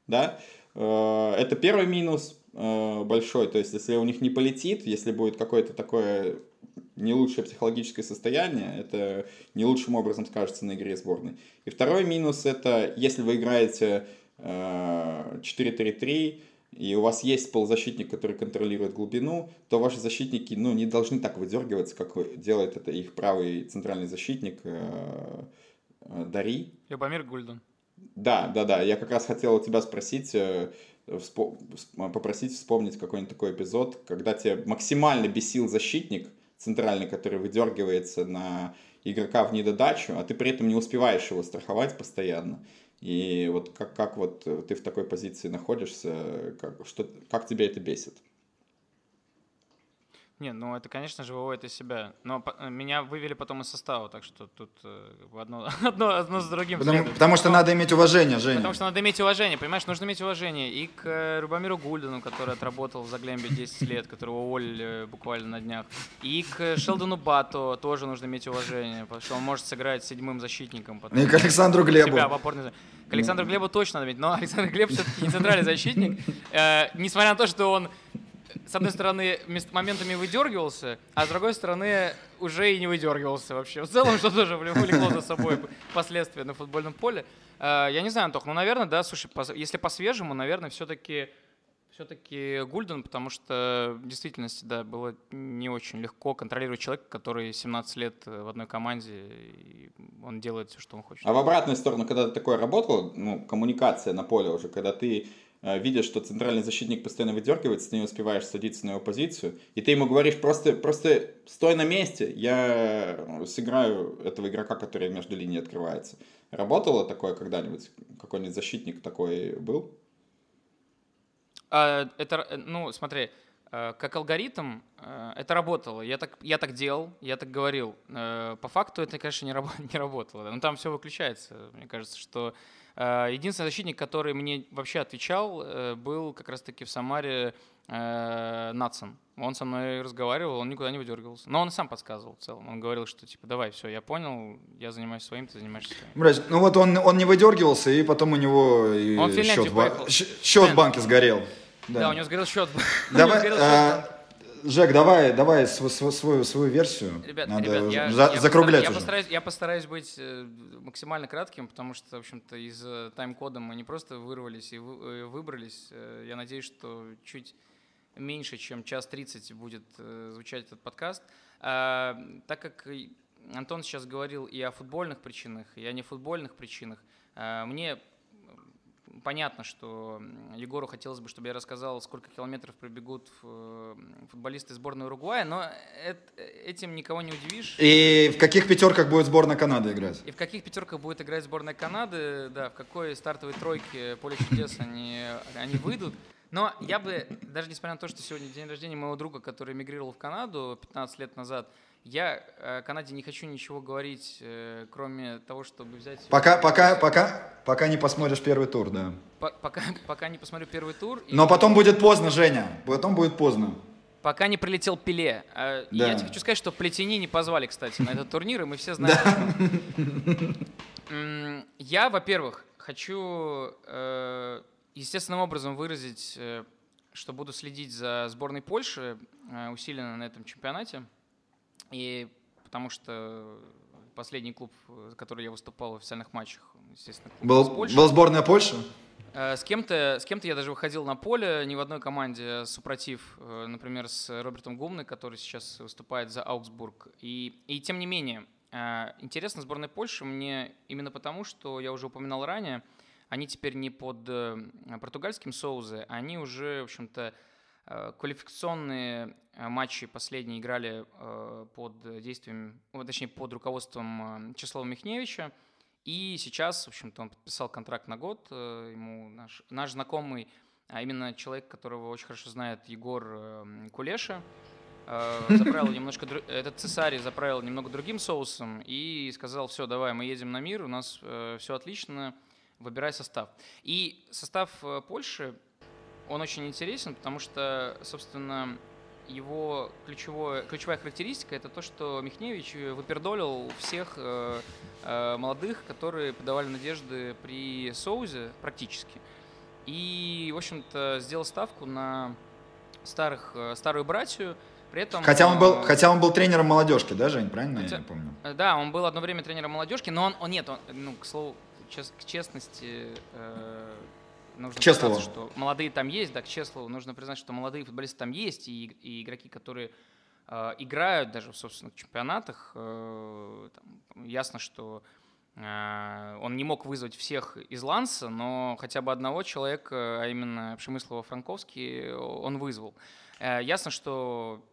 Да? Э, Это первый минус э, большой. То есть, если у них не полетит, если будет какое-то такое не лучшее психологическое состояние, это не лучшим образом скажется на игре сборной. И второй минус это, если вы играете э, 4-3-3, и у вас есть полузащитник, который контролирует глубину, то ваши защитники ну, не должны так выдергиваться, как делает это их правый центральный защитник э, э, Дари. Любомир Гульден. Да, да, да. Я как раз хотел у тебя спросить, э, вспо- вс- попросить вспомнить какой-нибудь такой эпизод, когда тебя максимально бесил защитник центральный, который выдергивается на игрока в недодачу, а ты при этом не успеваешь его страховать постоянно. И вот как, как вот э, ты в такой позиции находишься, как, что, как тебя это бесит? Не, ну это, конечно же, выводит из себя. Но э, меня вывели потом из состава, так что тут э, одно, одно, одно с другим Потому, следует. потому что Но- надо иметь уважение, Женя. Потому что надо иметь уважение, понимаешь? Нужно иметь уважение и к э, Рубамиру Гульдену, который отработал в Заглембе 10 лет, которого уволили буквально на днях. И к Шелдону Бато тоже нужно иметь уважение, потому что он может сыграть седьмым защитником. потом И к Александру Глебу. себя в опорной. К Александру Глебу точно надо иметь, но Александр Глеб все-таки не центральный защитник. Э, Несмотря на то, что он с одной стороны, моментами выдергивался, а с другой стороны, уже и не выдергивался вообще. В целом, что тоже вл- влекло за собой последствия на футбольном поле. Э, Я не знаю, Антох, ну, наверное, да, слушай, если по-свежему, наверное, все-таки все-таки Гульден, потому что в действительности, да, было не очень легко контролировать человека, который 17 лет э, в одной команде, и он делает все, что он хочет. А в обратную сторону, когда ты такое работал, ну, коммуникация на поле уже, когда ты э, видишь, что центральный защитник постоянно выдергивается, ты не успеваешь садиться на его позицию, и ты ему говоришь, просто, просто стой на месте, я э, сыграю этого игрока, который между линией открывается. Работало такое когда-нибудь? Какой-нибудь защитник такой был? А, это, э, ну, смотри, как алгоритм это работало. Я так, я так делал, я так говорил. По факту это, конечно, не, рабо- не работало. Но там все выключается. Мне кажется, что единственный защитник, который мне вообще отвечал, э, был как раз-таки в Самаре э, Натсон. Он со мной разговаривал, он никуда не выдергивался. Но он сам подсказывал в целом. Он говорил, что типа, давай, все, я понял, я занимаюсь своим, ты занимаешься своим. Блядь, ну вот он, он не выдергивался, и потом у него и Он счет, ба- счет в банке сгорел. Да, у него сгорел счет. Давай, Жек, давай, давай св- св- свою, свою версию. Ребят, Надо ребят, я, за- я закруглять постар- уже. Я постараюсь, я постараюсь быть э, максимально кратким, потому что, в общем-то, из э, тайм-кода мы не просто вырвались и э, выбрались. Я надеюсь, что чуть меньше, чем час тридцать будет звучать этот подкаст. А, так как Антон сейчас говорил и о футбольных причинах, и о нефутбольных причинах, а, мне понятно, что Егору хотелось бы, чтобы я рассказал, сколько километров пробегут э, футболисты сборной Уругвая, но эт- этим никого не удивишь. И в каких пятерках будет сборная Канады играть? И в каких пятерках будет играть сборная Канады, да, в какой стартовой тройке поле чудес они, они выйдут. Но я бы, даже несмотря на то, что сегодня день рождения моего друга, который эмигрировал в Канаду 15 лет назад, я о Канаде не хочу ничего говорить, э, кроме того, чтобы взять... Пока, пока, пока, пока не посмотришь первый тур, да. По- пока, пока не посмотрю первый тур. и- Но потом будет поздно, Женя. Потом будет поздно. Пока не прилетел Пеле. И Да. Я тебе хочу сказать, что Плетени не позвали, кстати, на этот турнир, и мы все знаем. Я, во-первых, хочу э, естественным образом выразить, э, что буду следить за сборной Польши э, усиленно на этом чемпионате. И потому что последний клуб, за который я выступал в официальных матчах, естественно, клуб Был, Польши. был сборная Польши? Э, С кем-то, с кем-то я даже выходил на поле, не в одной команде, супротив, э, например, с Робертом Гумной, который сейчас выступает за Аугсбург. И, и тем не менее, э, интересно сборная Польши мне именно потому, что я уже упоминал ранее, они теперь не под португальским соузе, они уже, в общем-то, квалификационные э, матчи последние играли э, под действием, точнее, под руководством э, Числава Михневича. И сейчас, в общем-то, он подписал контракт на год. э, Ему наш, наш знакомый, а именно человек, которого очень хорошо знает Егор э, Кулеша, э, заправил немножко, этот цесарий заправил немного другим соусом и сказал, все, давай, мы едем на мир, у нас все отлично, выбирай состав. И состав э, Польши, он очень интересен, потому что, собственно, его ключевое, ключевая характеристика это то, что Михневич выпердолил всех э, э, молодых, которые подавали надежды при Соузе практически. И, в общем-то, сделал ставку на старых, э, старую братью. При этом, Хотя он был, э, хотя он был тренером молодежки, да, Жень, правильно Хотя- я не помню? Э, Да, он был одно время тренером молодежки, но он, он нет, он, ну, к слову, чес- к честности, э, нужно Чеслову. признаться, что молодые там есть, да, к Чеслову нужно признать, что молодые футболисты там есть, и, и игроки, которые э, играют даже в собственных чемпионатах, э, там, ясно, что э, он не мог вызвать всех из Ланса, но хотя бы одного человека, а именно Пшемыслова-Франковский, он вызвал. Э, Ясно, что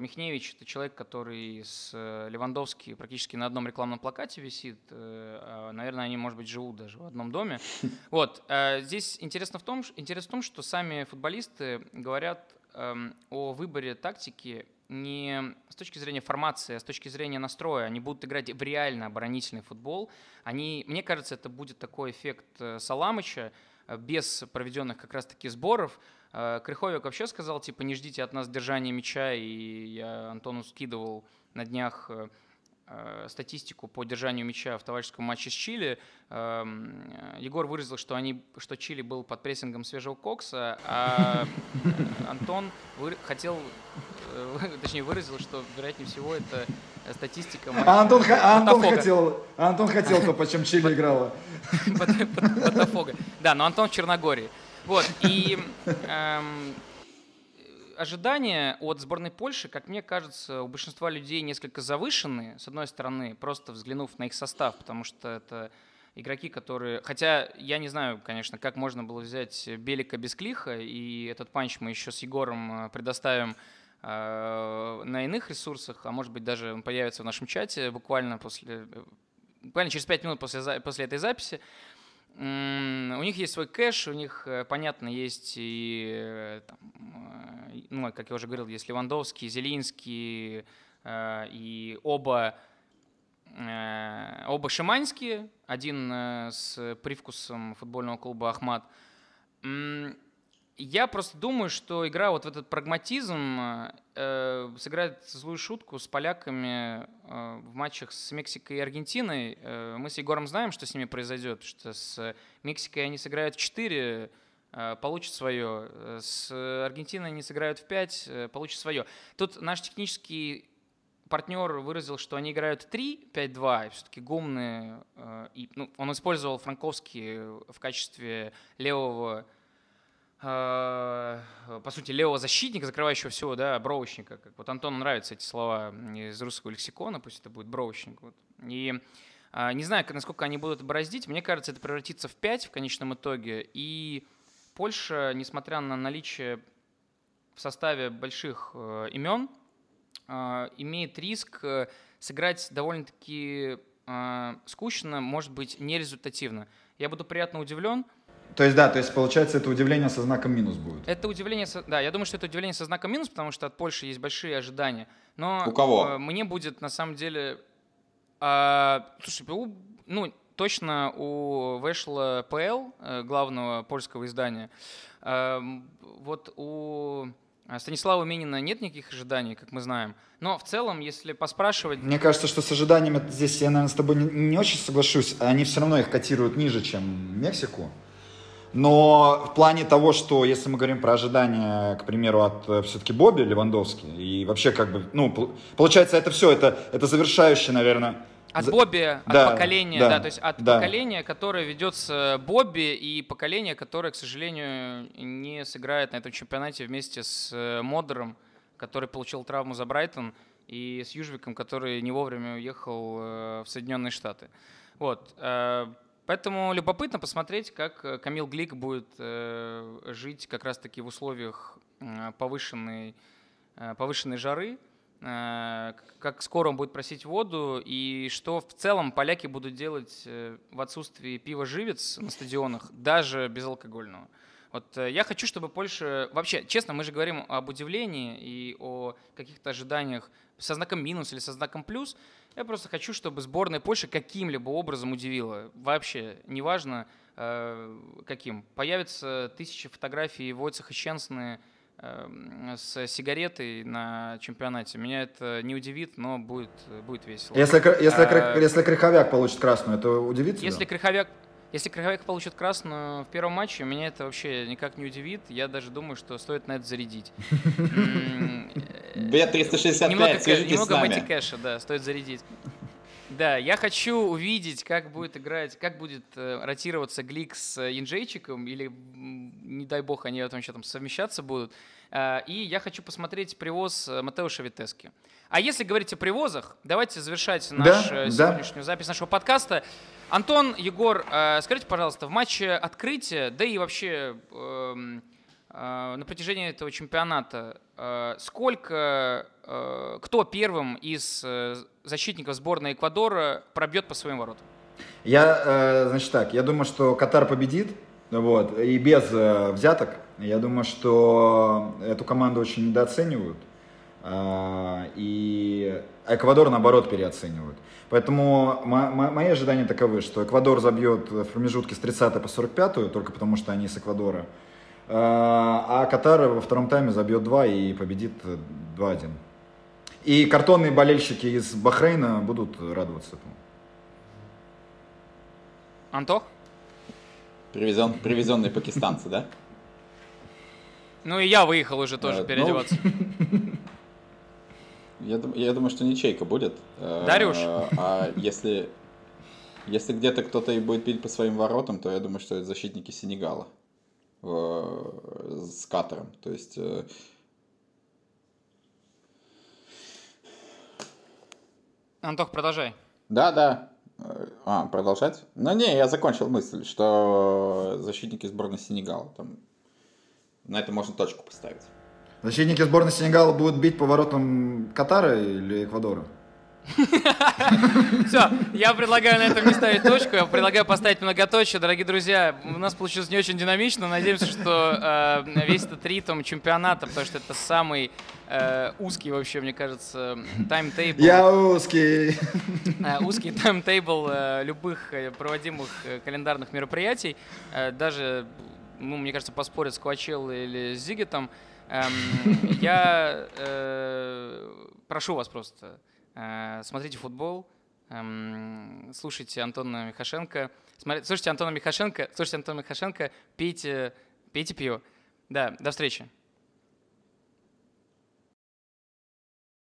Михневич это человек, который с э, Левандовски практически на одном рекламном плакате висит. э, а, Наверное, они, может быть, живут даже в одном доме. Вот. э, Здесь интересно в том, интерес в том, что сами футболисты говорят эм, о выборе тактики не с точки зрения формации, а с точки зрения настроя. Они будут играть в реально оборонительный футбол. Они, мне кажется, это будет такой эффект э, Саламыча, э, без проведенных как раз-таки сборов. Э, Крыховик вообще сказал, типа, не ждите от нас держания мяча, и я Антону скидывал на днях э, э, статистику по держанию мяча в товарищеском матче с Чили. Эм, э, Егор выразил, что, они, что Чили был под прессингом свежего кокса, а э, Антон вы- хотел, э, точнее выразил, что, вероятнее всего, это э, статистика матча А Антон, а Антон хотел, а Антон хотел то, почем Чили играла. Ботафого. Да, но Антон в Черногории. Вот, и эм, ожидания от сборной Польши, как мне кажется, у большинства людей несколько завышены, с одной стороны, просто взглянув на их состав, потому что это игроки, которые... Хотя я не знаю, конечно, как можно было взять Белика без клиха, и этот панч мы еще с Егором э, предоставим э, на иных ресурсах, а может быть даже он появится в нашем чате буквально после... э, Буквально через 5 минут после, после этой записи. У них есть свой кэш, у них, э, понятно, есть и, э, там, э, ну, как я уже говорил, есть Левандовский, Зелинский, и оба, оба шиманские, один с привкусом футбольного клуба «Ахмат». Я просто думаю, что игра вот в этот прагматизм э, сыграет злую шутку с поляками э, в матчах с Мексикой и Аргентиной. Э, мы с Егором знаем, что с ними произойдет, что с Мексикой они сыграют в 4, э, получат свое. Э, С Аргентиной они сыграют в 5, э, получат свое. Тут наш технический партнер выразил, что они играют 3-5-2, и все-таки гумные. э, и, ну, он использовал Франковский в качестве левого э, по сути, левого защитника, закрывающего всего, да, бровочника. Как вот Антону нравятся эти слова из русского лексикона, пусть это будет бровочник. Вот. И а, не знаю, насколько они будут бороздить. Мне кажется, это превратится в 5 в конечном итоге. И Польша, несмотря на наличие в составе больших э, имен, э, имеет риск э, сыграть довольно-таки скучно, может быть, нерезультативно. Я буду приятно удивлен, То есть, да, то есть, получается, это удивление со знаком минус будет. это удивление, со- да, я думаю, что это удивление со знаком минус, потому что от Польши есть большие ожидания. Но У кого? э, мне будет на самом деле, а, слушай, у- ну точно у Вешла ПЛ, э, главного польского издания, эм, вот у э, Станислава Минина нет никаких ожиданий, как мы знаем. Но в целом, если поспрашивать, Мне кажется, что с ожиданиями здесь я, наверное, с тобой не, не очень соглашусь. Они все равно их котируют ниже, чем Мексику. Но в плане того, что если мы говорим про ожидания, к примеру, от все-таки Бобби Левандовски, и вообще как бы, ну, пол- получается, это все, это, это завершающий, наверное, От Бобби, от Да, поколения, да, да, то есть от да. поколения, которое ведется Бобби, и поколение, которое, к сожалению, не сыграет на этом чемпионате вместе с э, Модером, который получил травму за Брайтон, и с Южвиком, который не вовремя уехал э, в Соединенные Штаты. Вот. Поэтому любопытно посмотреть, как э, Камил Глик будет э, жить как раз-таки в условиях э, повышенной, повышенной жары, как скоро он будет просить воду, и что в целом поляки будут делать в отсутствии пива живец на стадионах, даже безалкогольного. Вот я хочу, чтобы Польша... Вообще, честно, мы же говорим об удивлении и о каких-то ожиданиях со знаком минус или со знаком плюс. Я просто хочу, чтобы сборная Польши каким-либо образом удивила. Вообще, неважно э, каким. Появятся тысячи фотографий Войцеха Щенсны э, с сигаретой на чемпионате. Меня это не удивит, но будет, будет весело. Если, если, А, если Крыховяк получит красную, это удивит тебя? Если Крыховяк, если Крыховяк получит красную в первом матче, меня это вообще никак не удивит. Я даже думаю, что стоит на это зарядить. М, э, B365, Немного. Мэтти Кэша, да, стоит зарядить. Да, я хочу увидеть, как будет играть, как будет э, ротироваться Глик с э, Янджейчиком, или, не дай бог, они потом еще там совмещаться будут. А, и я хочу посмотреть привоз э, Матеуша Витески. А если говорить о привозах, давайте завершать наш, Да, э, да. сегодняшнюю запись нашего подкаста. Антон, Егор, э, скажите, пожалуйста, в матче открытия, да и вообще эм, э, на протяжении этого чемпионата, э, сколько, э, кто первым из э, защитников сборной Эквадора пробьет по своим воротам? Я, э, значит так, я думаю, что Катар победит, вот, и без э, взяток. Я думаю, что эту команду очень недооценивают. а, И Эквадор, наоборот, переоценивают. Поэтому мо- мо- мои ожидания таковы, что Эквадор забьет в промежутке с 30 по 45, только потому что они с Эквадора. А а Катар во втором тайме забьет 2 и победит э, 2-1. И картонные болельщики из Бахрейна будут радоваться этому. Антох? Привезен, привезенные пакистанцы, да? Ну и я выехал уже тоже Э, ну, переодеваться. Я, я думаю, что ничейка будет. Э, Дарюш? А если, если где-то кто-то и будет бить по своим воротам, то я думаю, что это защитники Сенегала в- с Катаром. То есть э, Антох, продолжай. Да, да. А, продолжать? Ну не, я закончил мысль, что защитники сборной Сенегала. Там... На это можно точку поставить. Защитники сборной Сенегала будут бить по воротам Катара или Эквадора? Все, я предлагаю на этом не ставить точку, я предлагаю поставить многоточие. Дорогие друзья, у нас получилось не очень динамично. Надеемся, что э, весь этот ритм чемпионата, потому что это самый э, узкий вообще, мне кажется, таймтейбл. Я узкий. э, узкий таймтейбл э, любых э, проводимых э, календарных мероприятий. Э, Даже, ну, мне кажется, поспорят с Куачеллой или с Зигитом. Эм, Я э, прошу вас просто, смотрите футбол, эм, слушайте Антона Михашенко, смотри- слушайте Антона Михашенко, слушайте Антона Михашенко, пейте, пейте пиво. Да, до встречи.